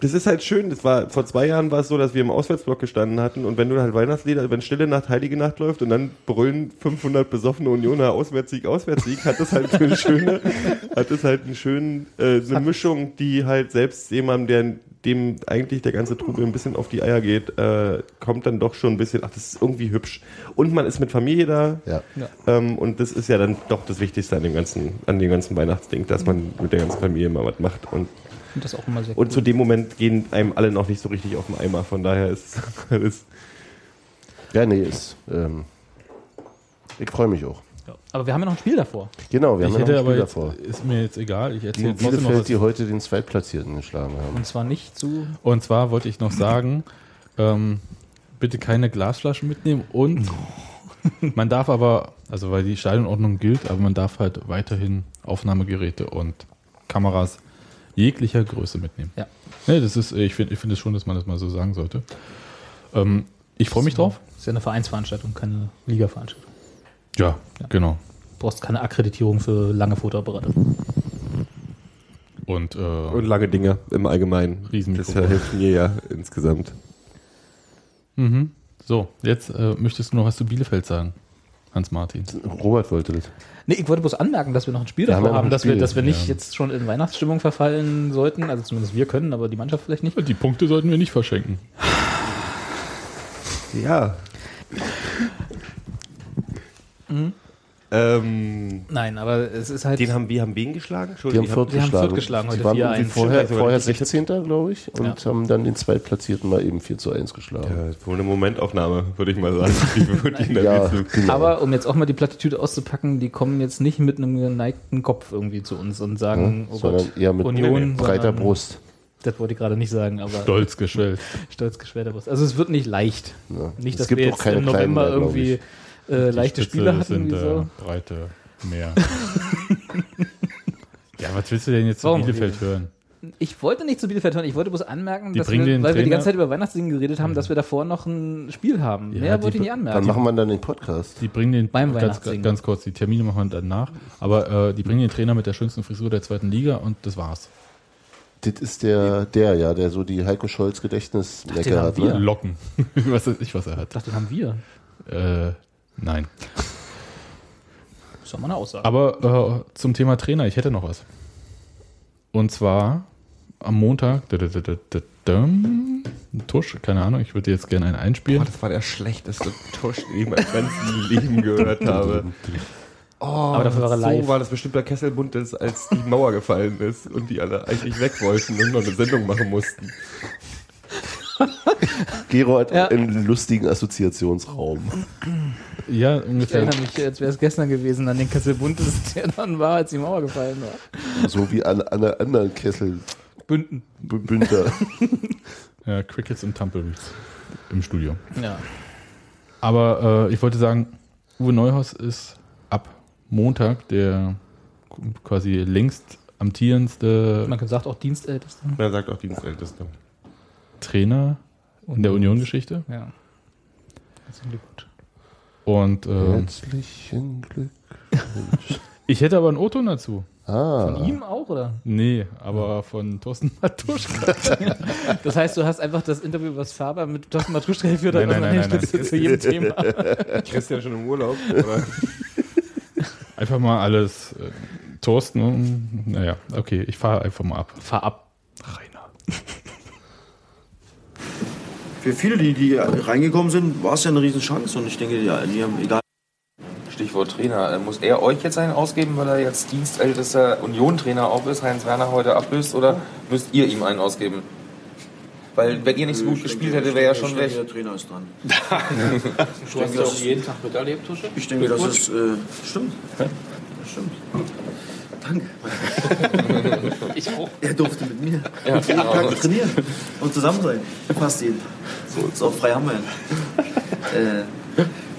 das ist halt schön. Das war vor zwei Jahren war es so, dass wir im Auswärtsblock gestanden hatten und wenn du halt Weihnachtslieder, wenn Stille Nacht, Heilige Nacht läuft und dann brüllen 500 besoffene Unioner Auswärtssieg, Auswärtssieg, hat das halt eine schöne, hat das halt einen schönen, äh, eine Mischung, die halt selbst jemandem, der dem eigentlich der ganze Trubel ein bisschen auf die Eier geht, äh, kommt dann doch schon ein bisschen, ach, das ist irgendwie hübsch. Und man ist mit Familie da. Ja. Ähm, und das ist ja dann doch das Wichtigste an dem ganzen, an dem ganzen Weihnachtsding, dass man mit der ganzen Familie mal was macht. Und, finde das auch immer sehr und zu dem Moment gehen einem alle noch nicht so richtig auf den Eimer. Von daher ist das. ja, nee, ist. Ähm, ich freue mich auch. Ja. Aber wir haben ja noch ein Spiel davor. Genau, wir ich haben ja noch ein aber Spiel jetzt, davor. ist mir jetzt egal, ich Die erzähle trotzdem noch was. die heute den Zweitplatzierten geschlagen haben. Und zwar nicht zu. Und zwar wollte ich noch sagen, ähm, bitte keine Glasflaschen mitnehmen und Man darf aber, also weil die Stadionordnung gilt, aber man darf halt weiterhin Aufnahmegeräte und Kameras jeglicher Größe mitnehmen. Ja. Nee, das ist, ich finde ich finde schon, dass man das mal so sagen sollte. Ähm, ich freue mich drauf. Das ist ja eine Vereinsveranstaltung, keine Liga-Veranstaltung. Ja, genau. Du brauchst keine Akkreditierung für lange Fotoapparate. Und, äh, Und lange Dinge im Allgemeinen. Riesenmikrofon. Das hilft mir ja insgesamt. mhm. so, jetzt äh, möchtest du noch was zu Bielefeld sagen, Hans-Martin. Robert wollte das. Nee, ich wollte bloß anmerken, dass wir noch ein Spiel Wir haben davor ja noch haben, dass wir, Spiel, dass wir nicht ja. jetzt schon in Weihnachtsstimmung verfallen sollten. Also zumindest wir können, aber die Mannschaft vielleicht nicht. Die Punkte sollten wir nicht verschenken. Ja. Ähm, Nein, aber es ist halt. den haben wir haben wen geschlagen? Die haben Fürth wir haben geschlagen. Fürth geschlagen heute Die waren 4-1. irgendwie vorher, Stimmt, vorher also, 16. glaube ich und haben dann den Zweitplatzierten mal eben 4 zu 1 geschlagen. Ja, ist wohl eine Momentaufnahme, würde ich mal sagen. Die Ja, genau. aber um jetzt auch mal die Plattitüde auszupacken, die kommen jetzt nicht mit einem geneigten Kopf irgendwie zu uns und sagen, oh sondern Gott, eher mit Union, breiter sondern- Brust. das wollte ich gerade nicht sagen, aber Stolz geschwellt. stolz geschwerter Brust. Also es wird nicht leicht. Ja. Nicht, Es dass gibt wir auch jetzt keine im November mehr, irgendwie ich. Äh, leichte Die Spitze Spiele hatten. sind Wie so. breite Meer. ja, was willst du denn jetzt zu Warum? Bielefeld hören? Ich wollte nicht zu Bielefeld hören, ich wollte bloß anmerken, Die dass wir, weil wir die Trainer- ganze Zeit über Weihnachtsdingen geredet haben, dass wir davor noch ein Spiel haben. Ja, Mehr wollte ich nicht Dann anmerken. machen wir dann den Podcast. Die bringen den Beim ganz, Weihnachtssingen. ganz kurz, die Termine machen wir dann nach. Aber äh, die bringen den Trainer mit der schönsten Frisur der zweiten Liga und das war's. Das ist der, der, ja, der so die Heiko Scholz Gedächtnislecke hat. wir. Ne? Locken. was weiß ich, was er Ich hat. dachte, den haben wir. Äh, nein. Das ist doch mal eine Aussage. Aber äh, zum Thema Trainer, ich hätte noch was. Und zwar am Montag, da, da, da, da, da, da, Tusch, keine Ahnung, ich würde jetzt gerne einen einspielen. Oh, das war der schlechteste Tusch, den ich in meinem ganzen Leben gehört habe. Oh, Aber dafür war er live. So war das bestimmt bei Kesselbuntes, als die Mauer gefallen ist und die alle eigentlich weg wollten und noch eine Sendung machen mussten. Gero hat Ja. einen lustigen Assoziationsraum. Ja, ich ungefähr. erinnere mich, als wäre es gestern gewesen, an den Kessel Buntes, der dann war, als die Mauer gefallen war. So wie an, an einer anderen Kessel. Bünden. B- Bünter. Ja, Crickets und Tumbleweeds im Studio. Ja. Aber äh, ich wollte sagen, Uwe Neuhaus ist ab Montag der quasi längst amtierendste Man sagt auch Dienstälteste. Man sagt auch Dienstälteste. Trainer in der Union-Geschichte. Ja. Herzlichen Glückwunsch. Und äh, Herzlichen Glück. ich hätte aber einen O-Ton dazu. Ah. Von ihm auch, oder? Nee, aber von Thorsten Matuschka. Das heißt, du hast einfach das Interview über das Faber mit Thorsten Matruschka geführt, Nein, also nein, nein, eine nein, Stütze zu jedem Thema. Christian schon im Urlaub? Oder? Einfach mal alles. Äh, Thorsten, und- naja, okay, ich fahre einfach mal ab. Fahr ab. Rainer. Für viele, die, die reingekommen sind, war es ja eine Riesenchance. Und ich denke, die, die haben, egal. Stichwort Trainer. Äh, Muss er euch jetzt einen ausgeben, weil er jetzt dienstältester Union-Trainer auch ist, Heinz Werner heute ablöst, oder müsst ihr ihm einen ausgeben? Weil wenn ihr nicht so gut gespielt hättet, wäre er schon ich weg. denke, Der Trainer ist dran. Du hast ja auch jeden Tag miterlebt, Tusche? Ich denke, das ist. Äh, stimmt. Das stimmt. Danke. Ich auch. Er durfte mit mir Ja, jeden genau. Tag trainieren und zusammen sein. Fast jeden. So, so frei haben wir ihn. Äh,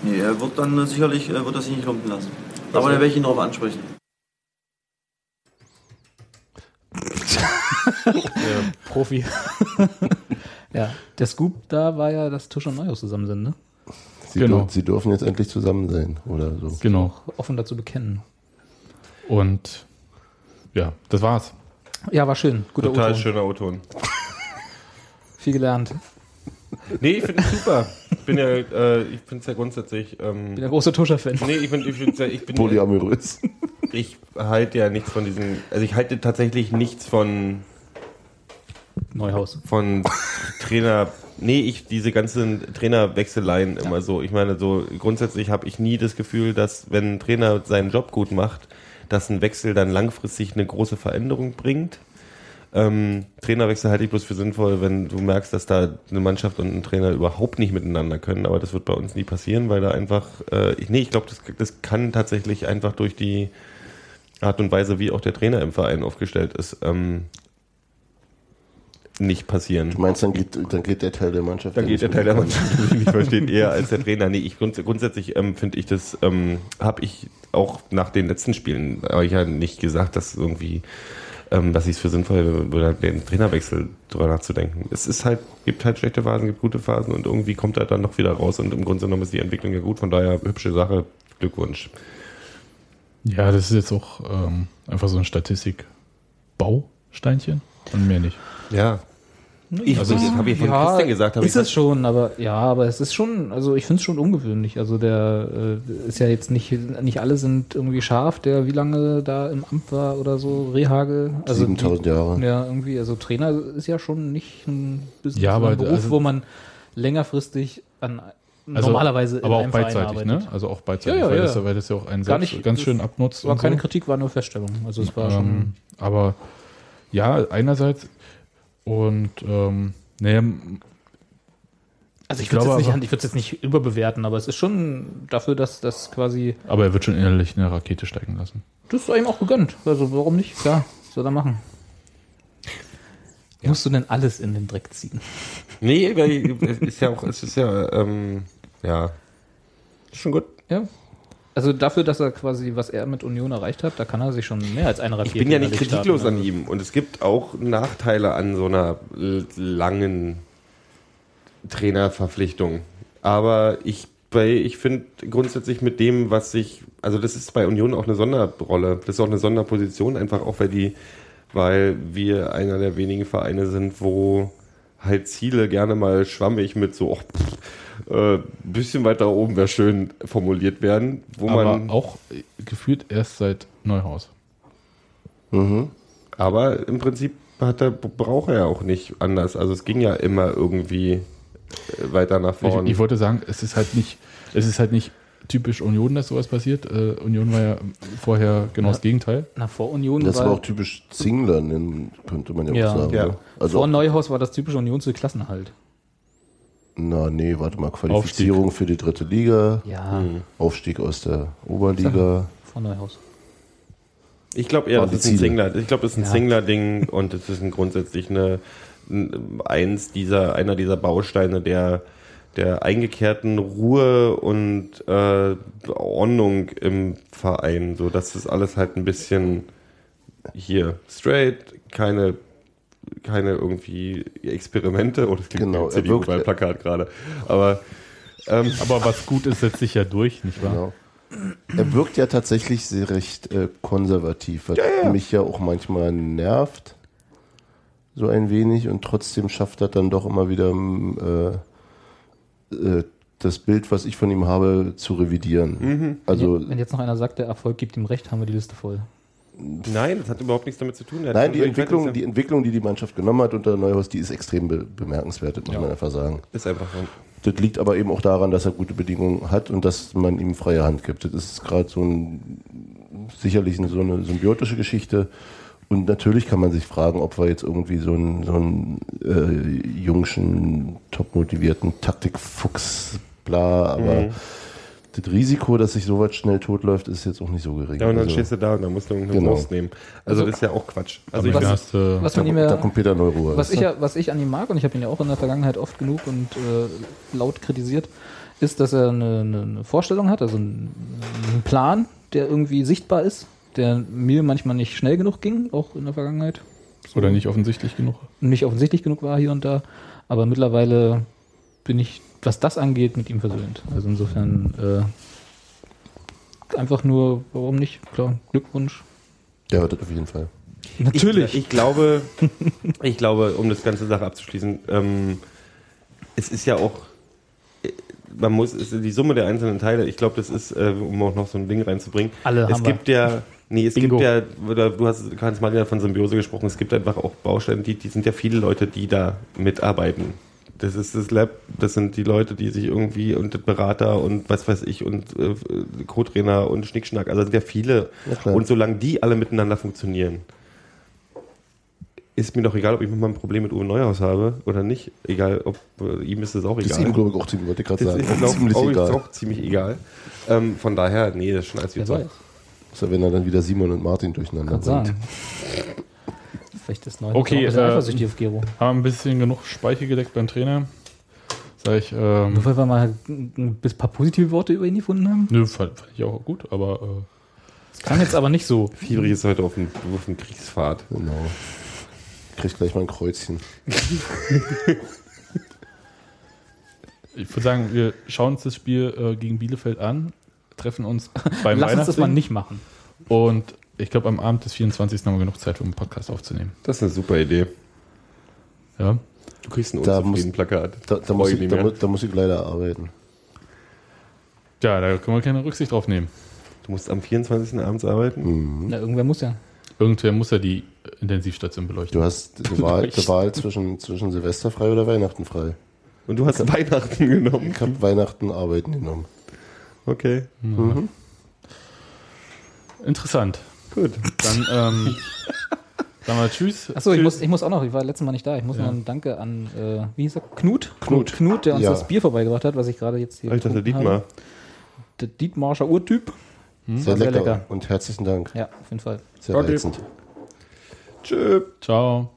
nee, er wird dann sicherlich äh, wird er sich nicht lumpen lassen. Aber dann werde ich ihn darauf ansprechen. Profi. ja, der Scoop da war ja, dass Tusch und Neuhaus zusammen sind, ne? Sie, Genau. dür- sie dürfen jetzt endlich zusammen sein. Oder so. Genau. Offen dazu bekennen. Und ja, das war's. Ja, war schön. Guter Total O-Ton. schöner O-Ton. Viel gelernt. Nee, ich finde es super. Ich bin ja, äh, ich finde es ja grundsätzlich. Ähm, Bin ein großer Tuscher-Fan. nee, ich bin, ich, find's ja, ich bin, Polyamorös. ich halte ja nichts von diesen, also ich halte tatsächlich nichts von, Neuhaus. von Trainer, nee, ich, diese ganzen Trainerwechseleien immer so. Ich meine, so grundsätzlich habe ich nie das Gefühl, dass wenn ein Trainer seinen Job gut macht, dass ein Wechsel dann langfristig eine große Veränderung bringt. Ähm, Trainerwechsel halte ich bloß für sinnvoll, wenn du merkst, dass da eine Mannschaft und ein Trainer überhaupt nicht miteinander können, aber das wird bei uns nie passieren, weil da einfach, äh, ich, nee, ich glaube, das, das kann tatsächlich einfach durch die Art und Weise, wie auch der Trainer im Verein aufgestellt ist, ähm, nicht passieren. Du meinst, dann geht, dann geht der Teil der Mannschaft. Da geht der Teil der. Mannschaft, die mich nicht versteht, eher als der Trainer. Nee, ich grunds grundsätzlich ähm, finde ich das, ähm, habe ich auch nach den letzten Spielen, habe ich ja nicht gesagt, dass irgendwie, ähm, dass ich es für sinnvoll oder den Trainerwechsel drüber nachzudenken. Es ist halt, gibt halt schlechte Phasen, gibt gute Phasen und irgendwie kommt er dann noch wieder raus und im Grunde genommen ist die Entwicklung ja gut, von daher hübsche Sache, Glückwunsch. Ja, das ist jetzt auch ähm, einfach so ein Statistik-Bausteinchen und mehr nicht. Ja. Ich, also, das habe ich von Christian gesagt. ist ich es schon, aber ja, aber es ist schon, also ich finde es schon ungewöhnlich. Also der äh, ist ja jetzt nicht, nicht alle sind irgendwie scharf, der wie lange da im Amt war oder so, Rehagel. Also 7000 Jahre. Ja, irgendwie, also Trainer ist ja schon nicht ein, Business, Ja, aber ein Beruf, also- wo man längerfristig an Also, normalerweise aber auch Verein beidseitig, ne? Also auch beidseitig, Ja, ja, weil, ja. Das, weil das ja auch einen Gar selbst nicht- ganz schön abnutzt. War und keine so. Kritik, war nur Feststellung. Also es war schon. Ähm, aber ja, einerseits und ähm, naja, Also ich ich würde es jetzt, nicht- aber- ich würde es jetzt nicht überbewerten, aber es ist schon dafür, dass das quasi aber er wird schon innerlich eine Rakete steigen lassen. Das ist ihm auch gegönnt. Also warum nicht? Klar, soll er machen. Musst du denn alles in den Dreck ziehen? Nee, weil es ist ja auch, es ist ja, ähm, ja, ist schon gut. Ja. Also dafür, dass er quasi, was er mit Union erreicht hat, da kann er sich schon mehr als eine Ich bin ja nicht kritiklos starten. an ihm und es gibt auch Nachteile an so einer langen Trainerverpflichtung. Aber ich bei, ich finde grundsätzlich mit dem, was sich, also das ist bei Union auch eine Sonderrolle, das ist auch eine Sonderposition, einfach auch weil die, weil wir einer der wenigen Vereine sind, wo halt Ziele gerne mal schwammig mit so, oh, äh, bisschen weiter oben wäre schön formuliert werden, wo aber man auch äh, gefühlt erst seit Neuhaus. Mhm. Aber im Prinzip hat er, braucht er ja auch nicht anders. Also es ging ja immer irgendwie äh, weiter nach Ich, vorne. ich wollte sagen, es ist halt nicht, es ist halt nicht typisch Union, dass sowas passiert. Äh, Union war ja vorher genau das Gegenteil. Na, vor Union Das war, war auch typisch Zingler, könnte man ja, Ja. auch sagen. Ja. ne? Also, vor Neuhaus war das typische Union zu Klassenhalt. Na nee, warte mal, Qualifizierung für die dritte Liga, Ja, Aufstieg aus der Oberliga. vor Neuhaus. Ich glaube eher, das ist ein. Singler. Ich glaube, das ist ein Ja. Singler-Ding und es ist ein grundsätzlich eine, ein- eins dieser, einer dieser Bausteine der, der eingekehrten Ruhe und äh, Ordnung im Verein. So, dass das alles halt ein bisschen hier straight, keine keine irgendwie Experimente oder das klingt Genau, er CDU-Plakat gerade. Aber ähm, Aber was gut ist, setzt sich ja durch, nicht wahr? Genau. Er wirkt ja tatsächlich sehr recht äh, konservativ, was mich ja auch manchmal nervt. So ein wenig und trotzdem schafft er dann doch immer wieder m, äh, äh, das Bild, was ich von ihm habe, zu revidieren. Also Wenn jetzt noch einer sagt, der Erfolg gibt ihm recht, haben wir die Liste voll. Nein, das hat überhaupt nichts damit zu tun. Nein, die Entwicklung, die Entwicklung, die die Mannschaft genommen hat unter Neuhaus, die ist extrem be bemerkenswert, muss man einfach sagen. ist einfach so. Das liegt aber eben auch daran, dass er gute Bedingungen hat und dass man ihm freie Hand gibt. Das ist gerade so ein sicherlich so eine symbiotische Geschichte. Und natürlich kann man sich fragen, ob wir jetzt irgendwie so einen, so einen äh, jungschen, top motivierten Taktikfuchs, bla, aber Mhm. Das Risiko, dass sich sowas schnell totläuft, ist jetzt auch nicht so gering. Ja, und dann Also, stehst du da und dann musst du irgendeine Genau. Wurst nehmen. Also, das ist ja auch Quatsch. Also ich was- hast, äh, Was da, ihm da kommt Peter Neuruhr. was ich, ja, was ich an ihm mag, und ich habe ihn ja auch in der Vergangenheit oft genug und äh, laut kritisiert, ist, dass er eine, eine, eine Vorstellung hat, also einen, einen Plan, der irgendwie sichtbar ist, der mir manchmal nicht schnell genug ging, auch in der Vergangenheit. oder nicht offensichtlich genug. Nicht offensichtlich genug war hier und da. Aber mittlerweile bin ich, was das angeht, mit ihm versöhnt. Also insofern äh, einfach nur, warum nicht? Klar, Glückwunsch. Der hört das auf jeden Fall. Ich, ich glaube, ich glaube, um das ganze Sache abzuschließen, ähm, es ist ja auch, äh, man muss, es ist die Summe der einzelnen Teile, ich glaube, das ist, äh, um auch noch so ein Ding reinzubringen. Alle es haben wir. gibt ja, nee, es Bingo. gibt ja, oder du hast, Hans mal ja von Symbiose gesprochen, es gibt einfach auch Bausteine, die, die sind ja viele Leute, die da mitarbeiten. Das ist das Lab, das sind die Leute, die sich irgendwie und Berater und was weiß ich und äh, Co-Trainer und Schnickschnack, also sind ja viele. Ja, und solange die alle miteinander funktionieren, ist mir doch egal, ob ich mal ein Problem mit Uwe Neuhaus habe oder nicht. Egal, ob äh, ihm ist es auch Das ist egal. ihm, glaube ich, auch ziemlich, wollte ich gerade sagen, ist, glaub, ziemlich auch, egal. auch ziemlich egal. Ähm, von daher, nee, das ist schon alles wie weiß. Außer wenn er dann wieder Simon und Martin durcheinander Kann sagen. Vielleicht ist neu. Okay, ein bisschen äh, eifersüchtig auf Gero. Haben ein bisschen genug Speicher gedeckt beim Trainer. Sag ich, ähm, Nur weil wir mal ein paar positive Worte über ihn gefunden haben. nö, fand, fand ich auch gut, aber äh, Das klang jetzt aber nicht so. Fiebrig ist heute auf dem, auf dem Kriegsfahrt. Genau. Kriegt gleich mal ein Kreuzchen. ich würde sagen, wir schauen uns das Spiel äh, gegen Bielefeld an, treffen uns beim Lass uns das mal nicht machen. und ich glaube, am Abend des 24. haben wir genug Zeit, um einen Podcast aufzunehmen. Das ist eine super Idee. Ja. Du kriegst ein Da unzufrieden Plakat. Da, da, muss ich, da, da muss ich leider arbeiten. Ja, da können wir keine Rücksicht drauf nehmen. Du musst am 24. abends arbeiten? Na, irgendwer muss ja. Irgendwer muss ja die Intensivstation beleuchten. Du hast die Wahl, die Wahl zwischen, zwischen Silvester frei oder Weihnachten frei. Und du hast Weihnachten genommen. Ich habe Weihnachten arbeiten genommen. Okay, Interessant. Gut. Dann ähm, sagen wir Tschüss. Achso, ich muss, ich muss auch noch, ich war letztes Mal nicht da. Ich muss Ja. noch ein Danke an, äh, wie hieß er? Knut? Knut. Knut, der uns Ja. das Bier vorbeigebracht hat, was ich gerade jetzt hier Alter, der getrunken Dietmar. habe. Der Dietmarscher Urtyp. Sehr, War sehr lecker. lecker. Und herzlichen Dank. Ja, auf jeden Fall. Sehr Okay. reizend. Tschö. Ciao.